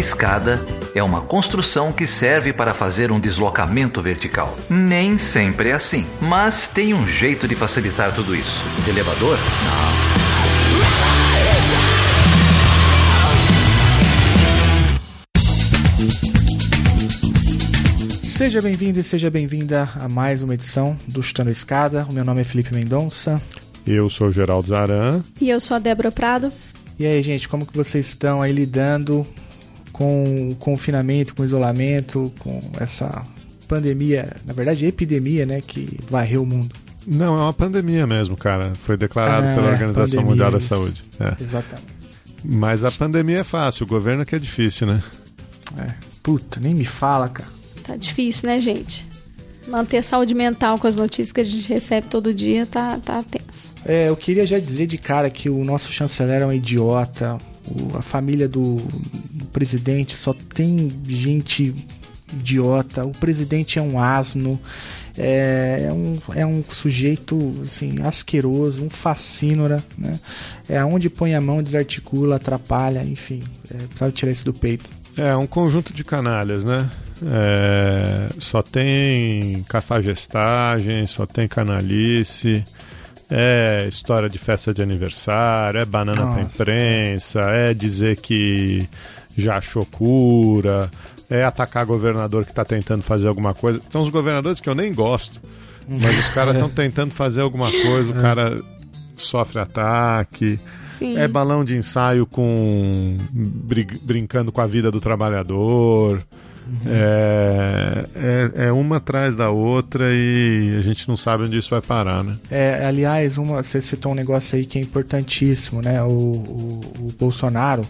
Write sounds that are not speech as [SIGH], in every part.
escada é uma construção que serve para fazer um deslocamento vertical. Nem sempre é assim, mas tem um jeito de facilitar tudo isso. Elevador? Não. Seja bem-vindo e seja bem-vinda a mais uma edição do Chutando a Escada. O meu nome é Felipe Mendonça. Eu sou o Geraldo Zaran. E eu sou a Débora Prado. E aí, gente, como que vocês estão aí lidando com o confinamento, com o isolamento, com essa pandemia, na verdade epidemia, né, que varreu o mundo? Não, é uma pandemia mesmo, cara. Foi declarado ah, pela é, Organização Mundial da Saúde. É. Exatamente. Mas a pandemia é fácil, o governo é que é difícil, né? É. Puta, nem me fala, cara. Tá difícil, né, gente? Manter a saúde mental com as notícias que a gente recebe todo dia tá, tá tenso. É, eu queria já dizer de cara que o nosso chanceler é um idiota. A família do, do presidente só tem gente idiota. O presidente é um asno. É, é, um, é um sujeito assim, asqueroso, um fascínora, né? É onde põe a mão, desarticula, atrapalha, enfim. É, precisava tirar isso do peito. É um conjunto de canalhas, né? É, só tem cafajestagem, só tem canalice, é história de festa de aniversário, é banana Nossa. pra imprensa, é dizer que já achou cura, é atacar governador que está tentando fazer alguma coisa. São os governadores que eu nem gosto, mas os caras [LAUGHS] estão tentando fazer alguma coisa, o é. cara sofre ataque. Sim. É balão de ensaio com brincando com a vida do trabalhador. É, é, é, uma atrás da outra e a gente não sabe onde isso vai parar, né? É, aliás, uma, você citou um negócio aí que é importantíssimo, né? O, o, o Bolsonaro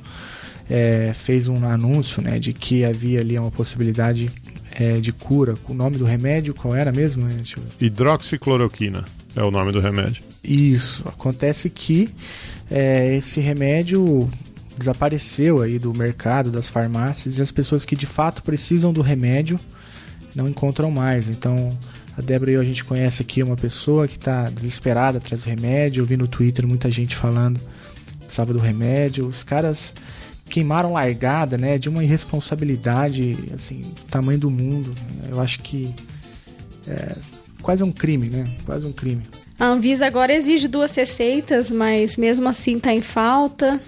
é, fez um anúncio, né, de que havia ali uma possibilidade é, de cura. O nome do remédio qual era mesmo? Hidroxicloroquina é o nome do remédio. Isso. Acontece que é, esse remédio desapareceu aí do mercado, das farmácias, e as pessoas que de fato precisam do remédio não encontram mais. Então, a Débora e eu, a gente conhece aqui uma pessoa que está desesperada atrás do remédio. Eu vi no Twitter muita gente falando precisava do remédio. Os caras queimaram largada, né? De uma irresponsabilidade, assim, tamanho do mundo. Eu acho que é quase um crime, né? Quase um crime. A Anvisa agora exige duas receitas, mas mesmo assim está em falta.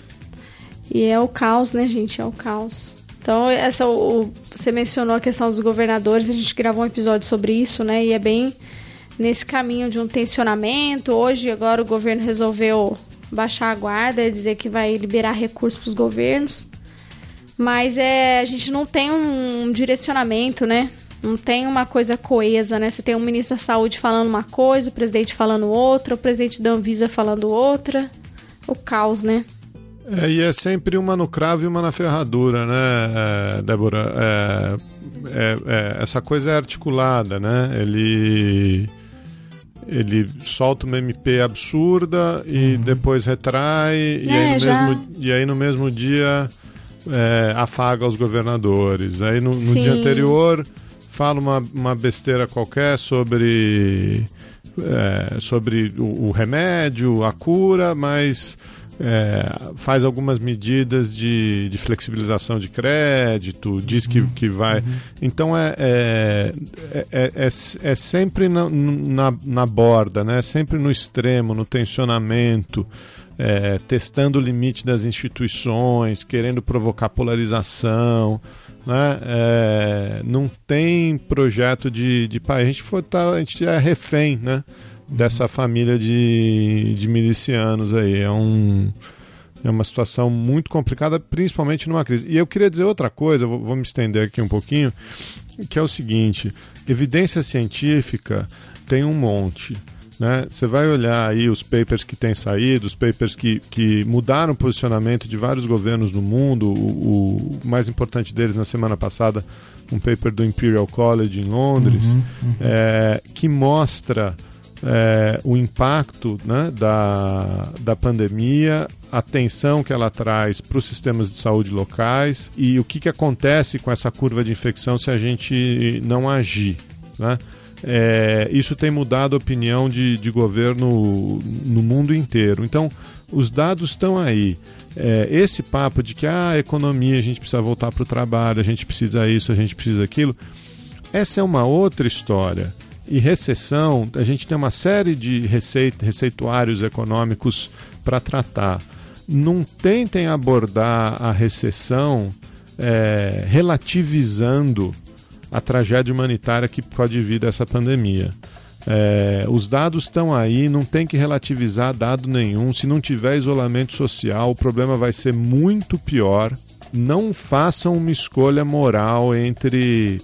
E é o caos, né, gente? É o caos. Então, essa, o, você mencionou a questão dos governadores, a gente gravou um episódio sobre isso, né? E é bem nesse caminho de um tensionamento. Hoje, agora, o governo resolveu baixar a guarda, dizer que vai liberar recursos para os governos. Mas é, a gente não tem um direcionamento, né? Não tem uma coisa coesa, né? Você tem um ministro da Saúde falando uma coisa, o presidente falando outra, o presidente da Anvisa falando outra. O caos, né? É, e é sempre uma no cravo e uma na ferradura, né, é, Débora? É, é, é, essa coisa é articulada, né? Ele, ele solta uma MP absurda e uhum. depois retrai, e, aí no mesmo, e aí no mesmo dia afaga os governadores. Aí no, no dia anterior fala uma, uma besteira qualquer sobre, sobre o, o remédio, a cura, mas é, faz algumas medidas de, de, flexibilização de crédito, diz que, que vai. Uhum. Então é, é, é, é, é sempre na, na, na, borda, né? sempre no extremo, no tensionamento. É, testando o limite das instituições, querendo provocar polarização, né? É, não tem projeto de, de país. A gente, foi, tá, a gente é refém, né? Dessa família de, de milicianos aí. É, um, é uma situação muito complicada, principalmente numa crise. E eu queria dizer outra coisa, vou, vou me estender aqui um pouquinho, que é o seguinte: evidência científica tem um monte. Né? Você vai olhar aí os papers que têm saído, os papers que, que mudaram o posicionamento de vários governos no mundo. O, o mais importante deles na semana passada, um paper do Imperial College em Londres, uhum, uhum. É, que mostra é, o impacto né, da, da pandemia, a tensão que ela traz para os sistemas de saúde locais e o que, que acontece com essa curva de infecção se a gente não agir. Né? É, isso tem mudado a opinião de, de governo no mundo inteiro. Então, os dados estão aí. é, esse papo de que ah, a economia, a gente precisa voltar para o trabalho, a gente precisa isso, a gente precisa aquilo, essa é uma outra história. E recessão, a gente tem uma série de receita, receituários econômicos para tratar. Não tentem abordar a recessão é, relativizando a tragédia humanitária que pode vir dessa pandemia. É, os dados estão aí, não tem que relativizar dado nenhum. Se não tiver isolamento social, o problema vai ser muito pior. Não façam uma escolha moral entre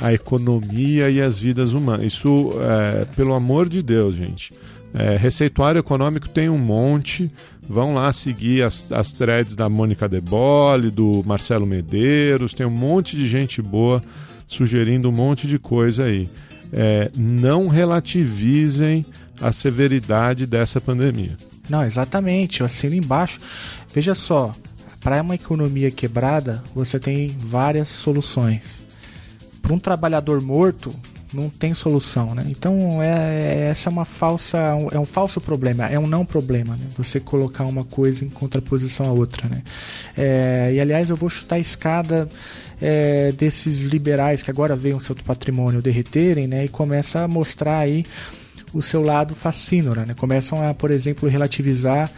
a economia e as vidas humanas. Isso, é, pelo amor de Deus, gente. É, receituário econômico tem um monte. Vão lá seguir as, as threads da Mônica Debole, do Marcelo Medeiros. Tem um monte de gente boa sugerindo um monte de coisa aí é, não relativizem a severidade dessa pandemia. Não, exatamente. Eu assino embaixo. Veja só, para uma economia quebrada, você tem várias soluções. Para um trabalhador morto, não tem solução, né? Então é, essa é uma falsa, é um falso problema, é um não problema, né? Você colocar uma coisa em contraposição à outra, né? É, e aliás eu vou chutar a escada é, desses liberais que agora veem o seu patrimônio derreterem, né? E começa a mostrar aí o seu lado fascínora, né? Começam a, por exemplo, relativizar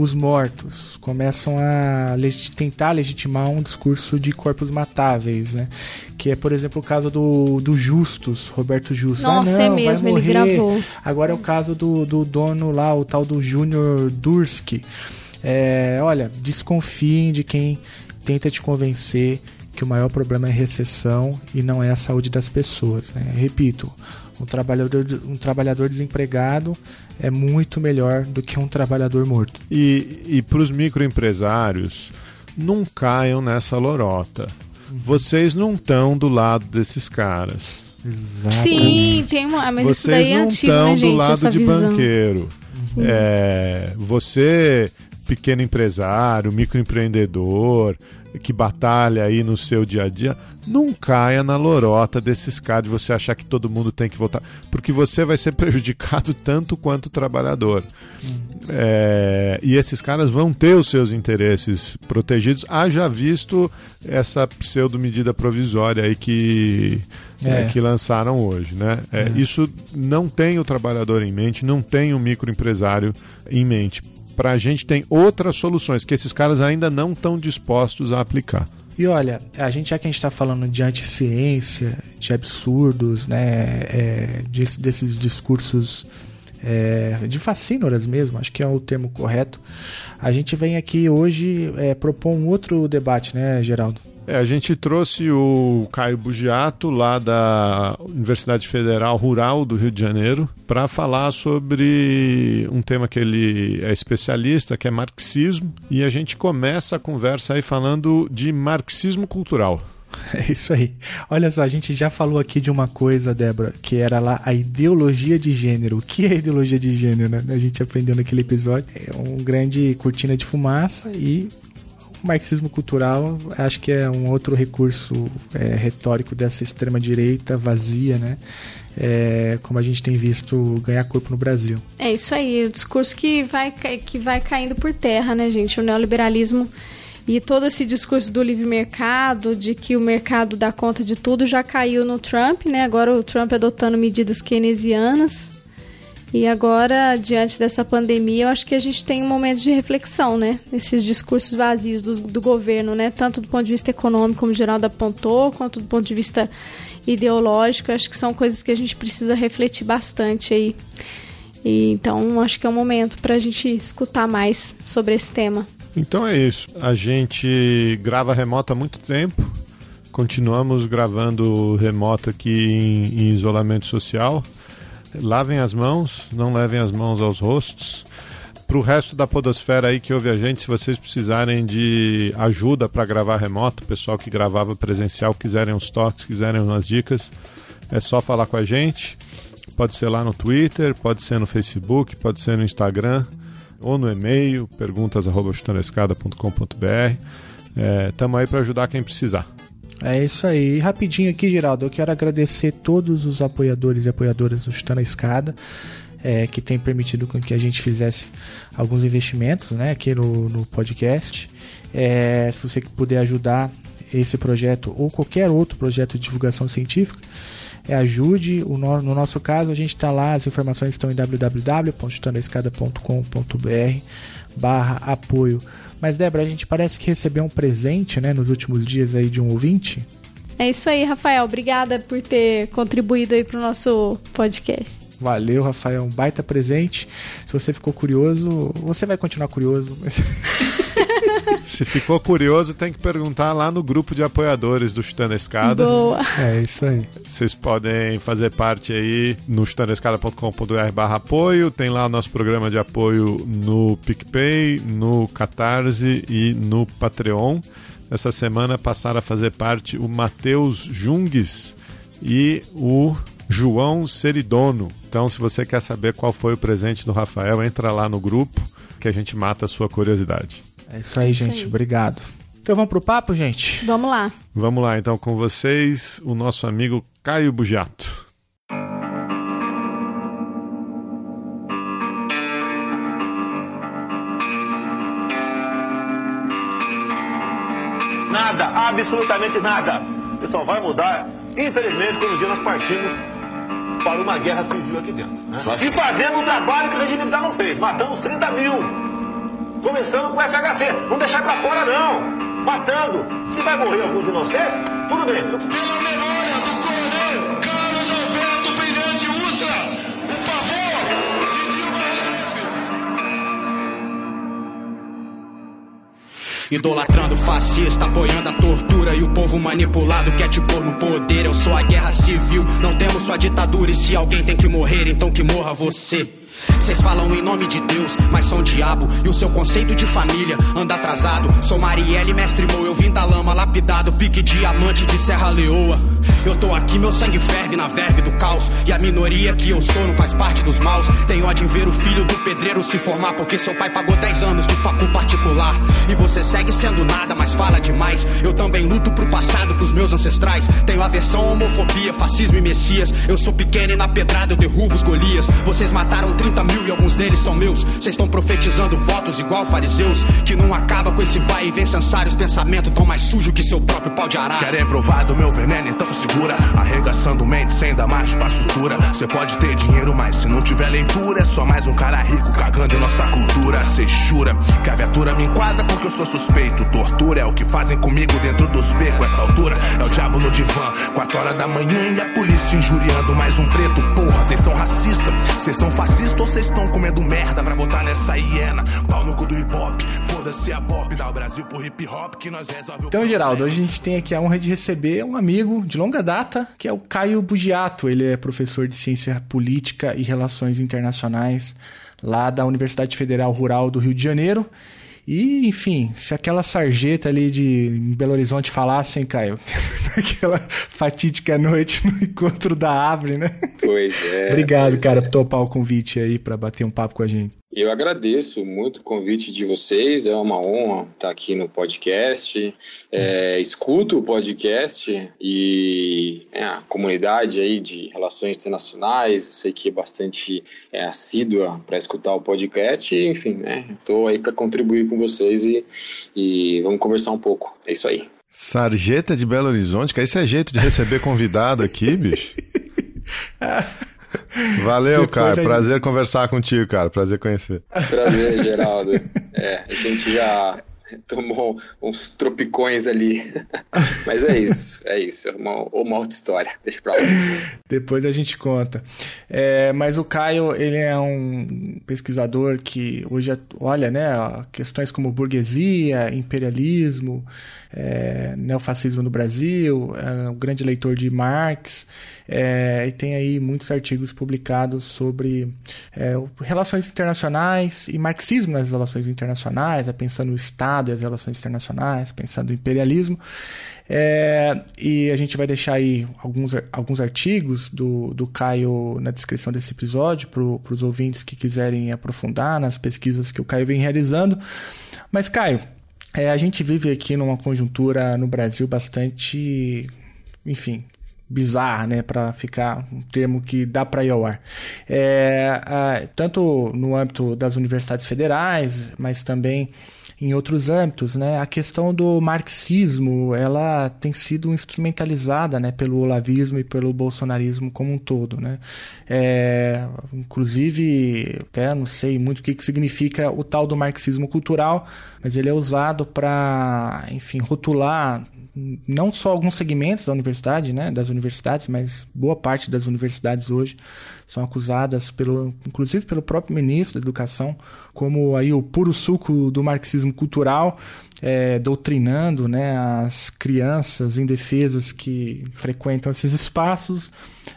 os mortos, começam a tentar legitimar um discurso de corpos matáveis, né? Que é, por exemplo, o caso do, do Justus, Roberto Justus. Nossa, ah, não, é mesmo, vai morrer. ele gravou. Agora é o caso do, do dono lá, o tal do Júnior Durski. É, olha, desconfiem de quem tenta te convencer que o maior problema é a recessão e não é a saúde das pessoas. Né? Repito, um trabalhador, um trabalhador desempregado é muito melhor do que um trabalhador morto. E, e para os microempresários, não caiam nessa lorota. Uhum. Vocês não estão do lado desses caras. Exatamente. Sim, tem uma, mas Vocês isso daí é não antigo, estão né, gente, do lado de visão. banqueiro. É, você, pequeno empresário, microempreendedor, que batalha aí no seu dia a dia, não caia na lorota desses caras de você achar que todo mundo tem que votar, porque você vai ser [LAUGHS] prejudicado tanto quanto o trabalhador. É, e esses caras vão ter os seus interesses protegidos, haja visto essa pseudo medida provisória aí que, É. é, que lançaram hoje. Né? É, Isso não tem o trabalhador em mente, não tem o microempresário em mente. Para a gente tem outras soluções que esses caras ainda não estão dispostos a aplicar. E olha, a gente já que a gente está falando de anti-ciência, de absurdos, né, é, de- desses discursos é, de fascínoras mesmo, acho que é o termo correto. A gente vem aqui hoje é, propor um outro debate, né, Geraldo? É, a gente trouxe o Caio Bugiato, lá da Universidade Federal Rural do Rio de Janeiro, para falar sobre um tema que ele é especialista, que é marxismo. E a gente começa a conversa aí falando de marxismo cultural. [LAUGHS] É isso aí. Olha só, a gente já falou aqui de uma coisa, Débora, que era lá a ideologia de gênero. O que é ideologia de gênero, né? A gente aprendeu naquele episódio. É um grande cortina de fumaça e marxismo cultural acho que é um outro recurso é, retórico dessa extrema-direita vazia, né? É, como a gente tem visto ganhar corpo no Brasil. É isso aí, o discurso que vai, que vai caindo por terra, né, gente? O neoliberalismo e todo esse discurso do livre mercado, de que o mercado dá conta de tudo, já caiu no Trump, né? Agora o Trump adotando medidas keynesianas. E agora, diante dessa pandemia, eu acho que a gente tem um momento de reflexão, né? Esses discursos vazios do, do governo, né? Tanto do ponto de vista econômico, como o Geraldo apontou, quanto do ponto de vista ideológico. Eu acho que são coisas que a gente precisa refletir bastante aí. E, então, acho que é um momento para a gente escutar mais sobre esse tema. Então é isso. A gente grava remoto há muito tempo. Continuamos gravando remoto aqui em, em isolamento social. Lavem as mãos, não levem as mãos aos rostos. Para o resto da podosfera aí que ouve a gente, se vocês precisarem de ajuda para gravar remoto, o pessoal que gravava presencial, quiserem uns toques, quiserem umas dicas, é só falar com a gente. Pode ser lá no Twitter, pode ser no Facebook, pode ser no Instagram ou no e-mail, perguntas.chutandoescada.com.br. Estamos aí para ajudar quem precisar. É isso aí. E rapidinho aqui, Geraldo, eu quero agradecer todos os apoiadores e apoiadoras do Chutando a Escada. é, que tem permitido com que a gente fizesse alguns investimentos né, aqui no, no podcast. É, se você puder ajudar esse projeto ou qualquer outro projeto de divulgação científica, é, ajude. O no, no nosso caso, a gente está lá, as informações estão em www.chutanescada.com.br barra apoio. Mas, Débora, a gente parece que recebeu um presente né, nos últimos dias aí de um ouvinte. É isso aí, Rafael. Obrigada por ter contribuído aí para o nosso podcast. Valeu, Rafael. Um baita presente. Se você ficou curioso, você vai continuar curioso. [LAUGHS] [LAUGHS] Se ficou curioso, tem que perguntar lá no grupo de apoiadores do Chutando a Escada. Boa. É isso aí. Vocês podem fazer parte aí no chutandoescada.com.br barra apoio. Tem lá o nosso programa de apoio no PicPay, no Catarse e no Patreon. Essa semana passaram a fazer parte o Matheus Jungues e o João Seridono. Então, se você quer saber qual foi o presente do Rafael, entra lá no grupo que a gente mata a sua curiosidade. É isso aí, isso gente. aí. Obrigado. Então vamos pro papo, gente? Vamos lá. Vamos lá, então, com vocês, o nosso amigo Caio Bugiato. Nada, absolutamente nada. Isso só vai mudar, infelizmente, quando um dia nós partimos para uma guerra civil aqui dentro. Né? E fazendo um trabalho que o regime militar não fez. Matamos 30 mil. Começando com o FHC. Não deixar pra fora, não. Matando. Se vai morrer alguns inocentes, tudo bem. Pela memória do coronel Carlos Alberto Brilhante Ustra, o favor de Dilma. Idolatrando fascista, apoiando a tortura e o povo manipulado quer te pôr no poder. Eu sou a guerra civil, não temos só ditadura. E se alguém tem que morrer, então que morra você. Vocês falam em nome de Deus, mas são diabo. E o seu conceito de família anda atrasado. Sou Marielle, mestre Mo, eu vim da lama, lapidado, pique diamante de Serra Leoa. Eu tô aqui, meu sangue ferve na verve do caos. E a minoria que eu sou não faz parte dos maus. Tenho ódio em ver o filho do pedreiro se formar, porque seu pai pagou 10 anos de facu particular. E você segue sendo nada, mas fala demais. Eu também luto pro passado, pros meus ancestrais. Tenho aversão homofobia, fascismo e messias. Eu sou pequeno e na pedrada eu derrubo os Golias. Vocês mataram 30 mil e alguns deles são meus. Vocês estão profetizando votos igual fariseus. Que não acaba com esse vai e vem censários. Pensamento tão mais sujo que seu próprio pau de arara. Querem provar do meu veneno, então segura. Arregaçando mente sem dar mais pra sutura. Cê pode ter dinheiro, mas se não tiver leitura, é só mais um cara rico cagando em nossa cultura. Cê jura que a viatura me enquadra porque eu sou suspeito. Tortura é o que fazem comigo dentro dos becos. Essa altura é o diabo no divã. Quatro horas da manhã e a polícia injuriando mais um preto. Porra, cês são racistas, cês são fascistas ou cês estão comendo merda pra botar nessa hiena? Pau no cu do hip hop, foda-se a pop. Dá o Brasil pro hip hop que nós resolve Então, Geraldo, hoje a gente tem aqui a honra de receber um amigo de longa data, que é o Caio Bugiato. Ele é professor de Ciência Política e Relações Internacionais lá da Universidade Federal Rural do Rio de Janeiro. E, enfim, se aquela sarjeta ali de Belo Horizonte falasse, hein, Caio? [LAUGHS] Aquela fatídica noite no encontro da árvore, né? Pois é. Obrigado, pois cara, é. por topar o convite aí para bater um papo com a gente. Eu agradeço muito o convite de vocês, é uma honra estar aqui no podcast. É, escuto o podcast e é, a comunidade aí de relações internacionais, eu sei que é bastante é, assídua para escutar o podcast. E, enfim, né, estou aí para contribuir com vocês e, e vamos conversar um pouco. É isso aí. Sarjeta de Belo Horizonte, que esse é jeito de receber convidado aqui, bicho. [LAUGHS] Valeu, Depois cara. a gente- Prazer conversar contigo, cara. Prazer conhecer. Prazer, [LAUGHS] Geraldo. É, a gente já tomou uns tropicões ali. [LAUGHS] Mas é isso, é isso. É uma, uma outra história. Deixa pra lá. Depois a gente conta. É, mas o Caio, ele é um pesquisador que hoje olha, né, questões como burguesia, imperialismo, é, neofascismo no Brasil, é um grande leitor de Marx, é, e tem aí muitos artigos publicados sobre é, o- relações internacionais e marxismo nas relações internacionais, é, pensando no Estado e as relações internacionais, pensando no imperialismo. É, e a gente vai deixar aí alguns, alguns artigos do, do Caio na descrição desse episódio para os ouvintes que quiserem aprofundar nas pesquisas que o Caio vem realizando. Mas, Caio, é, a gente vive aqui numa conjuntura no Brasil bastante, enfim, bizarra, né, para ficar um termo que dá para ir ao ar. É, a, tanto no âmbito das universidades federais, mas também em outros âmbitos, né? A questão do marxismo, ela tem sido instrumentalizada, né, pelo olavismo e pelo bolsonarismo como um todo, né? É, inclusive, até não sei muito o que, que significa o tal do marxismo cultural, mas ele é usado para, enfim, rotular não só alguns segmentos da universidade, né, das universidades, mas boa parte das universidades hoje são acusadas pelo, inclusive pelo próprio ministro da Educação, como aí o puro suco do marxismo cultural, é, doutrinando, né, as crianças indefesas que frequentam esses espaços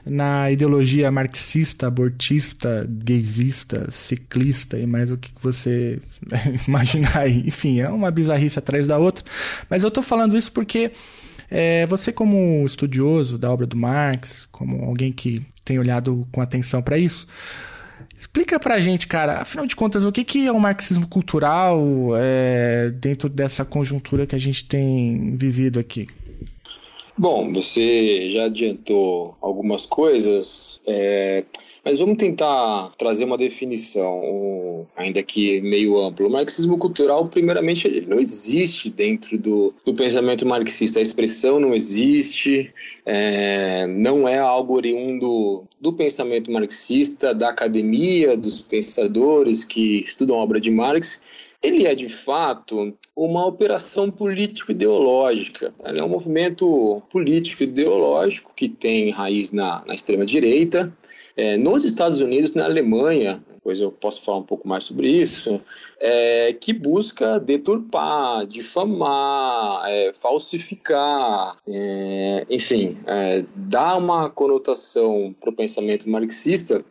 na ideologia marxista, abortista, gaysista, ciclista e mais o que você [LAUGHS] imaginar aí. Enfim, é uma bizarrice atrás da outra. Mas eu estou falando isso porque é, você, como estudioso da obra do Marx, como alguém que tem olhado com atenção para isso, explica pra gente, cara, afinal de contas, o que, que é o marxismo cultural é, dentro dessa conjuntura que a gente tem vivido aqui? Bom, você já adiantou algumas coisas, é, mas vamos tentar trazer uma definição, ainda que meio amplo. O marxismo cultural, primeiramente, ele não existe dentro do, do pensamento marxista. A expressão não existe, é, não é algo oriundo do pensamento marxista, da academia, dos pensadores que estudam a obra de Marx ele é de fato uma operação político-ideológica. Ele é um movimento político-ideológico que tem raiz na, na extrema-direita. É, nos Estados Unidos, na Alemanha, depois eu posso falar um pouco mais sobre isso, é, que busca deturpar, difamar, é, falsificar, é, enfim, é, dar uma conotação para o pensamento marxista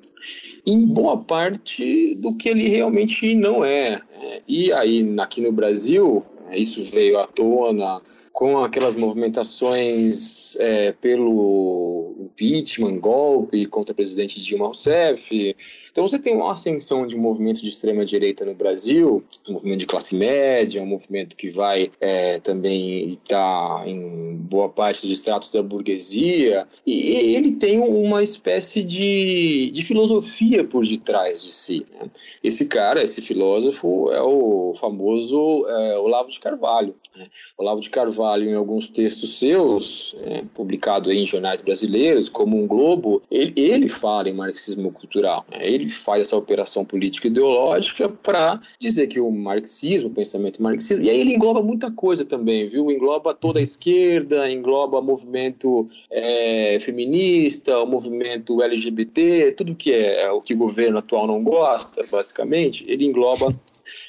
em boa parte do que ele realmente não é. é e aí, aqui no Brasil, é, isso veio à tona com aquelas movimentações é, pelo impeachment, golpe contra o presidente Dilma Rousseff, então você tem uma ascensão de um movimento de extrema direita no Brasil, um movimento de classe média, um movimento que vai é, também estar em boa parte dos estratos da burguesia, e ele tem uma espécie de, de filosofia por detrás de si. Né? Esse cara, esse filósofo, é o famoso é, Olavo de Carvalho. Né? Olavo de Carvalho, em alguns textos seus, é, publicado em jornais brasileiros, como um Globo, ele, ele fala em marxismo cultural. Né? Ele ele faz essa operação política ideológica para dizer que o marxismo, o pensamento marxismo, e aí ele engloba muita coisa também, viu? Engloba toda a esquerda, engloba movimento é, feminista, o movimento LGBT, tudo que é, é o que o governo atual não gosta, basicamente, ele engloba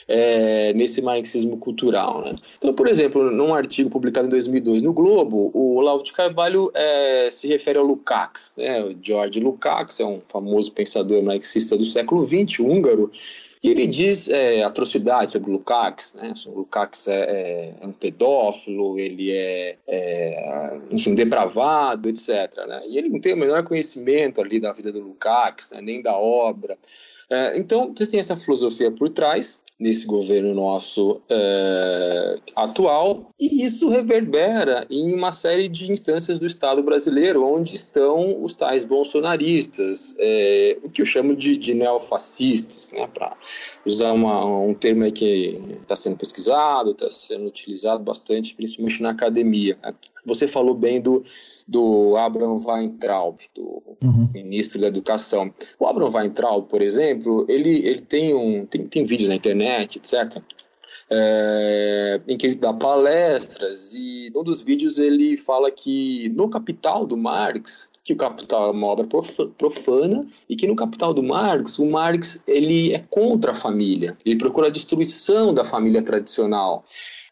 é, nesse marxismo cultural. Né? Então, por exemplo, num artigo publicado em 2002 no Globo, o Olavo de Carvalho é, se refere ao Lukács. Né? O George Lukács é um famoso pensador marxista do século XX, húngaro, e ele diz é, atrocidades sobre Lukács, né? O Lukács é, é, é, um pedófilo, ele é, é, enfim, depravado, etc. Né? E ele não tem o menor conhecimento ali da vida do Lukács, né? nem da obra. É, então, você tem essa filosofia por trás, nesse governo nosso é, atual, e isso reverbera em uma série de instâncias do Estado brasileiro, onde estão os tais bolsonaristas, é, o que eu chamo de, de neofascistas, né, para usar uma, um termo que está sendo pesquisado, está sendo utilizado bastante, principalmente na academia. Você falou bem do do Abraham Weintraub, do uhum. ministro da Educação. O Abraham Weintraub, por exemplo, ele, ele tem um tem, tem vídeos na internet, etc. É, em que ele dá palestras e num dos vídeos ele fala que no Capital do Marx que o Capital é uma obra profana e que no Capital do Marx, o Marx ele é contra a família, ele procura a destruição da família tradicional.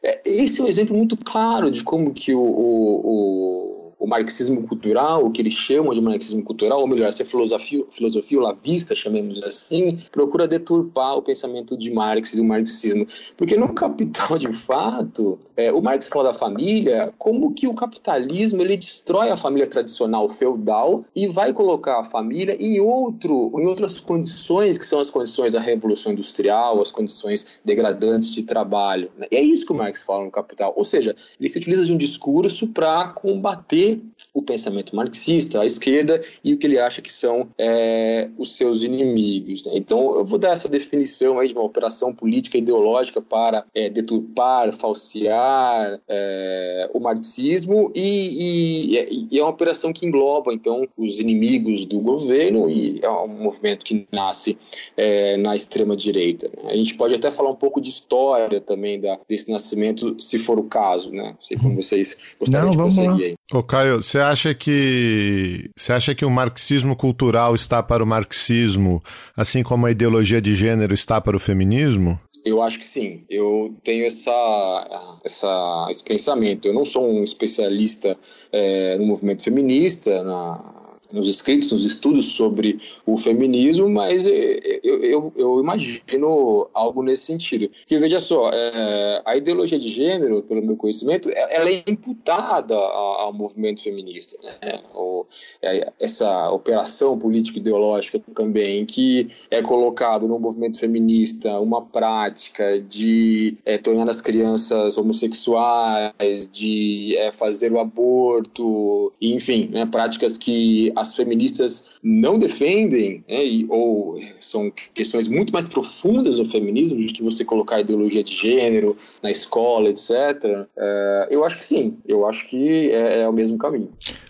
É, esse é um exemplo muito claro de como que o, o, o o marxismo cultural, o que eles chamam de marxismo cultural, ou melhor, essa filosofia, filosofia lavista, chamemos assim, procura deturpar o pensamento de Marx e do marxismo. Porque no Capital, de fato, é, o Marx fala da família como que o capitalismo ele destrói a família tradicional feudal e vai colocar a família em, outro, em outras condições, que são as condições da Revolução Industrial, as condições degradantes de trabalho. Né? E é isso que o Marx fala no Capital. Ou seja, ele se utiliza de um discurso para combater o pensamento marxista, a esquerda, e o que ele acha que são é, os seus inimigos. Né? Então, eu vou dar essa definição aí de uma operação política ideológica para é, deturpar, falsear é, o marxismo, e, e, e, é uma operação que engloba, então, os inimigos do governo, e é um movimento que nasce é, na extrema-direita. Né? A gente pode até falar um pouco de história também da, desse nascimento, se for o caso, né? Não sei como vocês gostariam Não, de prosseguir aí. Ô, Caio, você acha que você acha que o marxismo cultural está para o marxismo, assim como a ideologia de gênero está para o feminismo? Eu acho que sim. Eu tenho essa, essa, esse pensamento. Eu não sou um especialista é, no movimento feminista, na, nos escritos, nos estudos sobre o feminismo, mas eu, eu, eu imagino algo nesse sentido. Que veja só, é, a ideologia de gênero, pelo meu conhecimento, é, ela é imputada ao, movimento feminista. Né? É, essa operação político-ideológica também, que é colocado no movimento feminista uma prática de é, tornar as crianças homossexuais, de é, fazer o aborto, enfim, né, práticas que as feministas não defendem, né, e, ou são questões muito mais profundas do feminismo, de que você colocar ideologia de gênero na escola, etc. É, eu acho que sim, eu acho que é, é o mesmo caminho.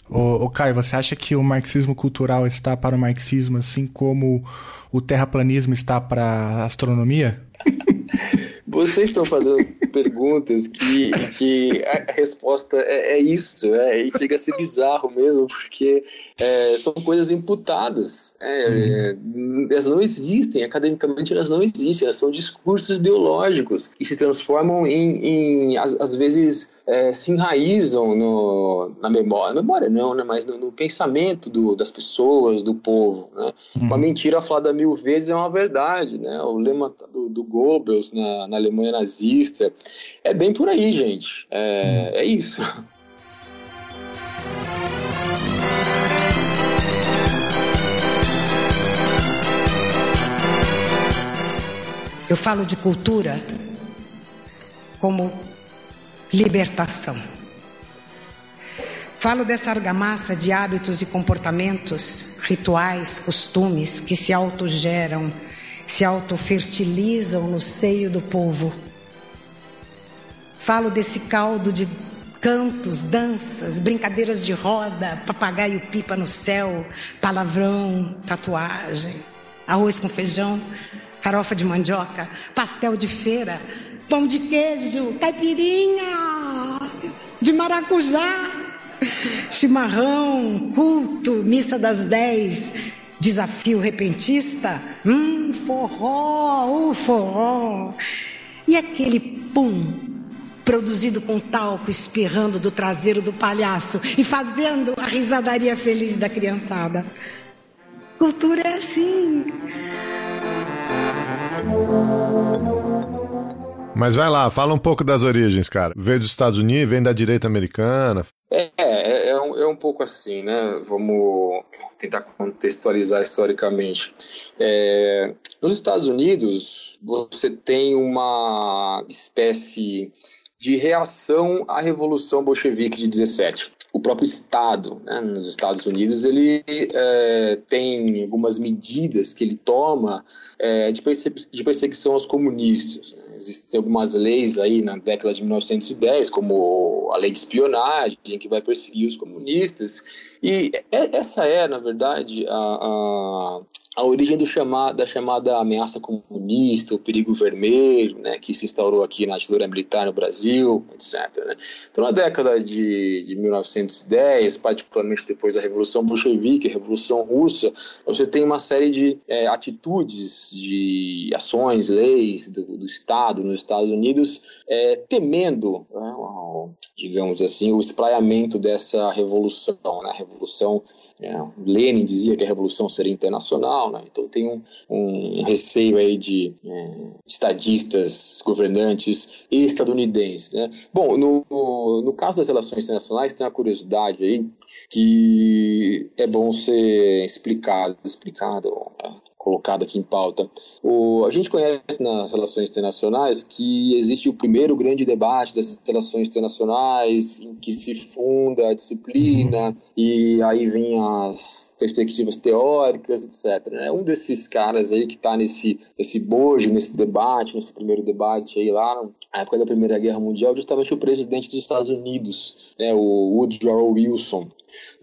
Ô, ô Caio, você acha que o marxismo cultural está para o marxismo assim como o terraplanismo está para a astronomia? [LAUGHS] Vocês estão fazendo [LAUGHS] perguntas que, que a resposta é, é isso, é, e chega a ser bizarro mesmo, porque é, são coisas imputadas. É, uhum. Elas não existem, academicamente elas não existem, elas são discursos ideológicos que se transformam em, em às, às vezes, é, se enraizam no, na memória, na memória não, né, mas no, no pensamento do, das pessoas, do povo. Né? Uhum. Uma mentira falada mil vezes é uma verdade. Né? O lema do, do Goebbels na, na Alemanha nazista é bem por aí, gente. É, uhum. é isso. [LAUGHS] Eu falo de cultura como libertação. Falo dessa argamassa de hábitos e comportamentos, rituais, costumes que se autogeram, se autofertilizam no seio do povo. Falo desse caldo de cantos, danças, brincadeiras de roda, papagaio pipa no céu, palavrão, tatuagem, arroz com feijão, farofa de mandioca, pastel de feira, pão de queijo, caipirinha de maracujá, [LAUGHS] chimarrão, culto, missa das dez, desafio repentista, hum, forró, o forró. E aquele pum produzido com talco espirrando do traseiro do palhaço e fazendo a risadaria feliz da criançada. Cultura é assim. Mas vai lá, fala um pouco das origens, cara. Veio dos Estados Unidos, vem da direita americana. É, é, é, um, é um pouco assim, né? Vamos tentar contextualizar historicamente. É, nos Estados Unidos, você tem uma espécie de reação à Revolução Bolchevique de 17 o próprio Estado, né, nos Estados Unidos, ele é, tem algumas medidas que ele toma é, de, de, perseguição aos comunistas. Né? Existem algumas leis aí na década de 1910, como a lei de espionagem, que vai perseguir os comunistas. E é, essa é, na verdade, a a origem do chamar, da chamada ameaça comunista, o perigo vermelho, né, que se instaurou aqui na ditadura militar no Brasil, etc. Né? Então, na década de, de 1910, particularmente depois da Revolução Bolchevique, Revolução Russa, você tem uma série de é, atitudes, de ações, leis do, do, Estado nos Estados Unidos, é, temendo, né, digamos assim, o espraiamento dessa revolução. Né? A revolução, é, Lenin dizia que a revolução seria internacional, né? Então tem um, um receio aí de é, estadistas, governantes estadunidenses, né? Bom, no, no caso das relações internacionais tem uma curiosidade aí que é bom ser explicado, explicado, né? Colocado aqui em pauta. O, a gente conhece nas relações internacionais que existe o primeiro grande debate das relações internacionais, em que se funda a disciplina, e aí vem as perspectivas teóricas, etc. Né? Um desses caras aí que está nesse, nesse bojo, nesse debate, nesse primeiro debate aí lá, na época da Primeira Guerra Mundial, justamente o presidente dos Estados Unidos, né, o Woodrow Wilson.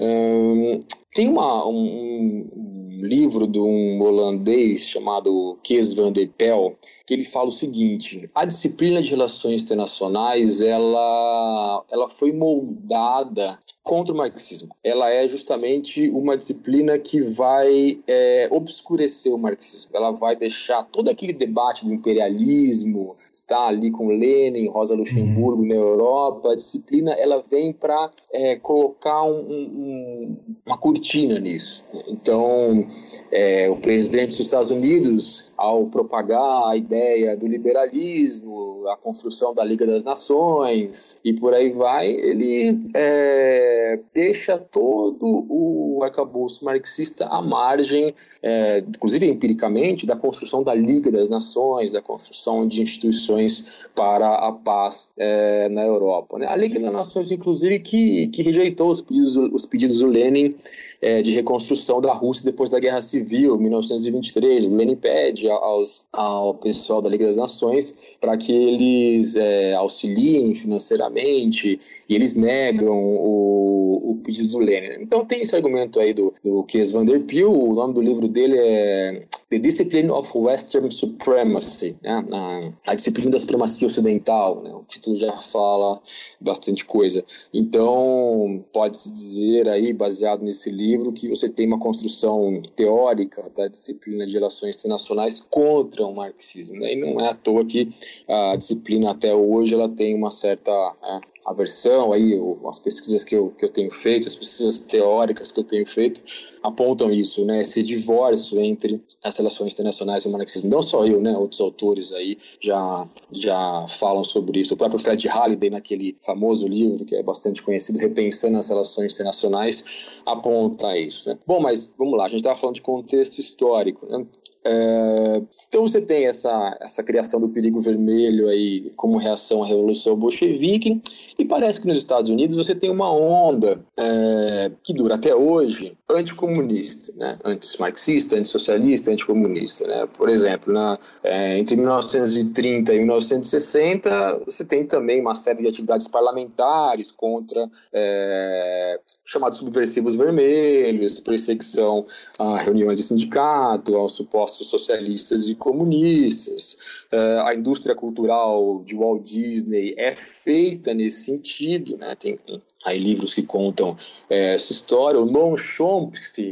Um, tem uma, um, um, livro de um holandês chamado Kees van der Pel, que ele fala o seguinte: a disciplina de relações internacionais ela, ela foi moldada contra o marxismo. Ela é justamente uma disciplina que vai é, obscurecer o marxismo. Ela vai deixar todo aquele debate do imperialismo, está ali com Lenin, Rosa Luxemburgo uhum. na Europa. A disciplina ela vem para é, colocar um, um, uma cortina nisso. Então, é, o presidente dos Estados Unidos, ao propagar a ideia do liberalismo, a construção da Liga das Nações e por aí vai, ele é, deixa todo o arcabouço marxista à margem, é, inclusive empiricamente, da construção da Liga das Nações, da construção de instituições para a paz é, na Europa. Né? A Liga das Nações, inclusive, que, que rejeitou os pedidos, os pedidos do Lenin é, de reconstrução da Rússia depois da Guerra Civil, 1923. O Lenin pede aos, ao pessoal da Liga das Nações para que eles é, auxiliem financeiramente e eles negam o, o pedido do Lenin. Então tem esse argumento aí do, do Kees van der Peel, o nome do livro dele é The Discipline of Western Supremacy, né? a, a disciplina da supremacia ocidental. Né? O título já fala bastante coisa. Então pode-se dizer aí, baseado nesse livro, que você tem uma construção teórica da disciplina de relações internacionais contra o marxismo. Né? E não é à toa que a disciplina até hoje ela tem uma certa é, aversão aí as pesquisas que eu, que eu tenho feito, as pesquisas teóricas que eu tenho feito apontam isso, né, esse divórcio entre as relações internacionais e o marxismo. Não só eu, né, outros autores aí já já falam sobre isso. O próprio Fred Halliday naquele famoso livro que é bastante conhecido, Repensando as Relações Internacionais, aponta isso. Né? Bom, mas vamos lá, a gente estava falando de contexto histórico. Né? É, então você tem essa, essa criação do perigo vermelho aí como reação à Revolução Bolchevique e parece que nos Estados Unidos você tem uma onda é, que dura até hoje anticomunista, né? anti-marxista, anti-socialista, anticomunista. Né? Por exemplo, na, é, entre 1930 e 1960 você tem também uma série de atividades parlamentares contra é, chamados subversivos vermelhos, perseguição a reuniões de sindicato, aos supostos socialistas e comunistas. É, a indústria cultural de Walt Disney é feita nesse sentido, né? Tem aí livros que contam é, essa história. O Noam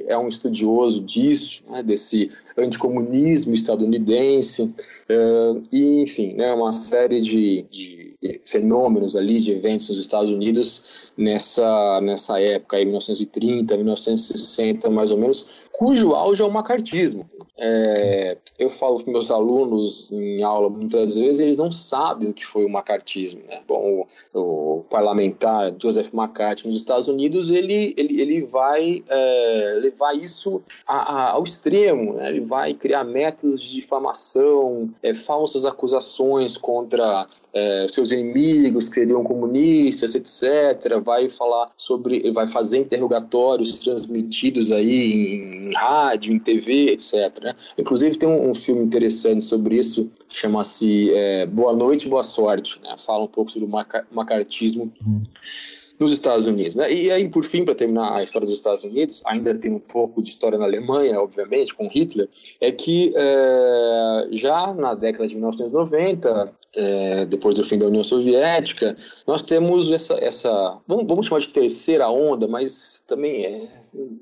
É um estudioso disso, né? desse anticomunismo estadunidense, é, e enfim, né? Uma série de, de fenômenos ali, de eventos nos Estados Unidos nessa, nessa época, aí, 1930, 1960, mais ou menos, cujo auge é o macartismo. É, eu falo com meus alunos em aula muitas vezes, eles não sabem o que foi o macartismo. Né? Bom, o, o parlamentar Joseph McCarthy nos Estados Unidos, ele, ele, ele vai é, levar isso a, a, ao extremo, né? ele vai criar métodos de difamação, é, falsas acusações contra é, seus inimigos, que seriam comunistas, etc. Vai falar sobre, vai fazer interrogatórios transmitidos aí em, em rádio, em TV, etc. Né? Inclusive tem um, um, filme interessante sobre isso, chama-se é, Boa Noite, Boa Sorte. Né? Fala um pouco sobre o macartismo. Uhum nos Estados Unidos. Né? E aí, por fim, para terminar a história dos Estados Unidos, ainda tem um pouco de história na Alemanha, obviamente, com Hitler, é que é, já na década de 1990, é, depois do fim da União Soviética, nós temos essa, essa vamos, vamos chamar de terceira onda, mas também é,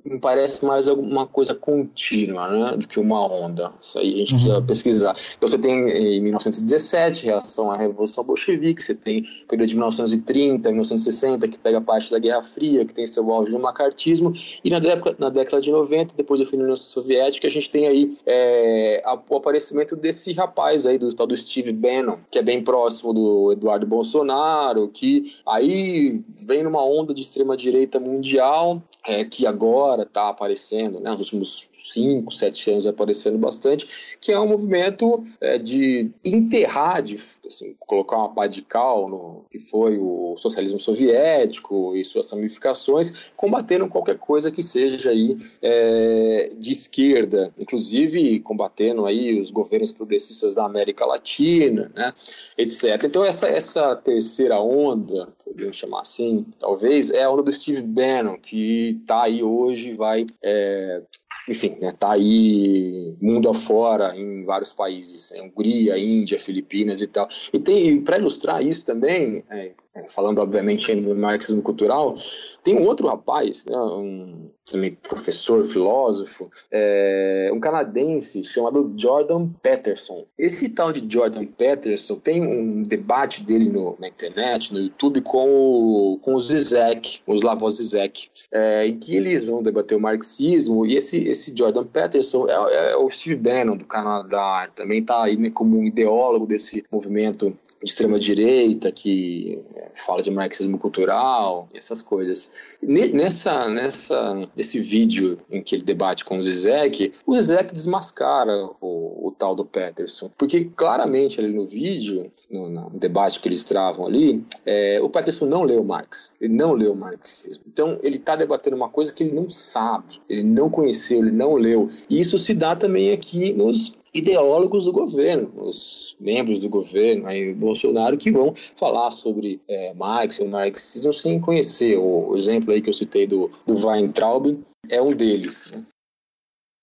me parece mais alguma coisa contínua né, do que uma onda. Isso aí a gente precisa uhum. pesquisar. Então você tem em 1917, reação à Revolução Bolchevique, você tem o período de 1930, 1960, que pega parte da Guerra Fria, que tem seu auge no macartismo, e na década, na década de 90, depois do fim da União Soviética, a gente tem aí é, o aparecimento desse rapaz aí, do tal do Steve Bannon, que é bem próximo do Eduardo Bolsonaro, que aí vem numa onda de extrema-direita mundial, é, que agora está aparecendo, né, nos últimos 5, 7 anos aparecendo bastante, que é um movimento é, de enterrar, de assim, colocar uma pá de cal no que foi o socialismo soviético e suas ramificações, combatendo qualquer coisa que seja aí é, de esquerda, inclusive combatendo aí os governos progressistas da América Latina, né, etc. Então essa, essa terceira onda, podemos chamar assim, talvez, é a onda do Steve Bannon, que está aí hoje, vai é, enfim, né, tá aí mundo afora em vários países, né, Hungria, Índia, Filipinas e tal. E tem para ilustrar isso também, é, falando obviamente no marxismo cultural, tem um outro rapaz, né, um também professor, filósofo, é, um canadense chamado Jordan Peterson. Esse tal de Jordan Peterson tem um debate dele no, na internet, no YouTube, com o, com o Zizek, os Lavos Zizek, é, em que eles vão debater o marxismo e esse, esse Jordan Peterson é, é o Steve Bannon do Canadá, também está aí né, como um ideólogo desse movimento de extrema direita que é, fala de marxismo cultural, essas coisas. Nessa, nessa, desse vídeo em que ele debate com o Zizek, o Zizek desmascara o, o tal do Peterson, porque claramente ali no vídeo, no, no debate que eles travam ali, é, o Peterson não leu Marx, ele não leu marxismo. Então ele está debatendo uma coisa que ele não sabe, ele não conheceu, ele não leu. E isso se dá também aqui nos ideólogos do governo, os membros do governo, aí Bolsonaro, que vão falar sobre é, Marx ou marxismo sem conhecer. O, exemplo aí que eu citei do, do Weintraub é um deles. Né?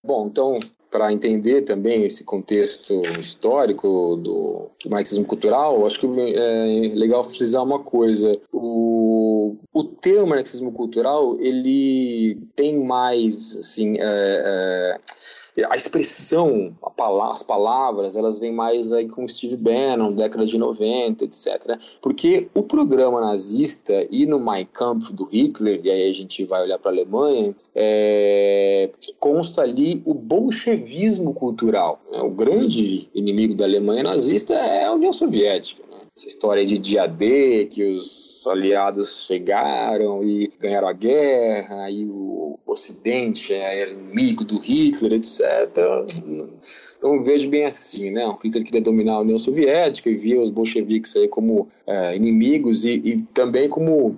Bom, então, para entender também esse contexto histórico do, do, marxismo cultural, acho que é legal frisar uma coisa. O, o termo marxismo cultural, ele tem mais, assim, é, é, a expressão, a as palavras, elas vêm mais aí com Steve Bannon, década de 90, etc. Porque o programa nazista e no Mein Kampf do Hitler, e aí a gente vai olhar para a Alemanha, é, consta ali o bolchevismo cultural. Né? O grande inimigo da Alemanha nazista é a União Soviética essa história de dia D, que os aliados chegaram e ganharam a guerra, e o Ocidente é inimigo do Hitler, etc. Então vejo bem assim, né? O Hitler queria dominar a União Soviética e via os bolcheviques aí como é, inimigos e, e também como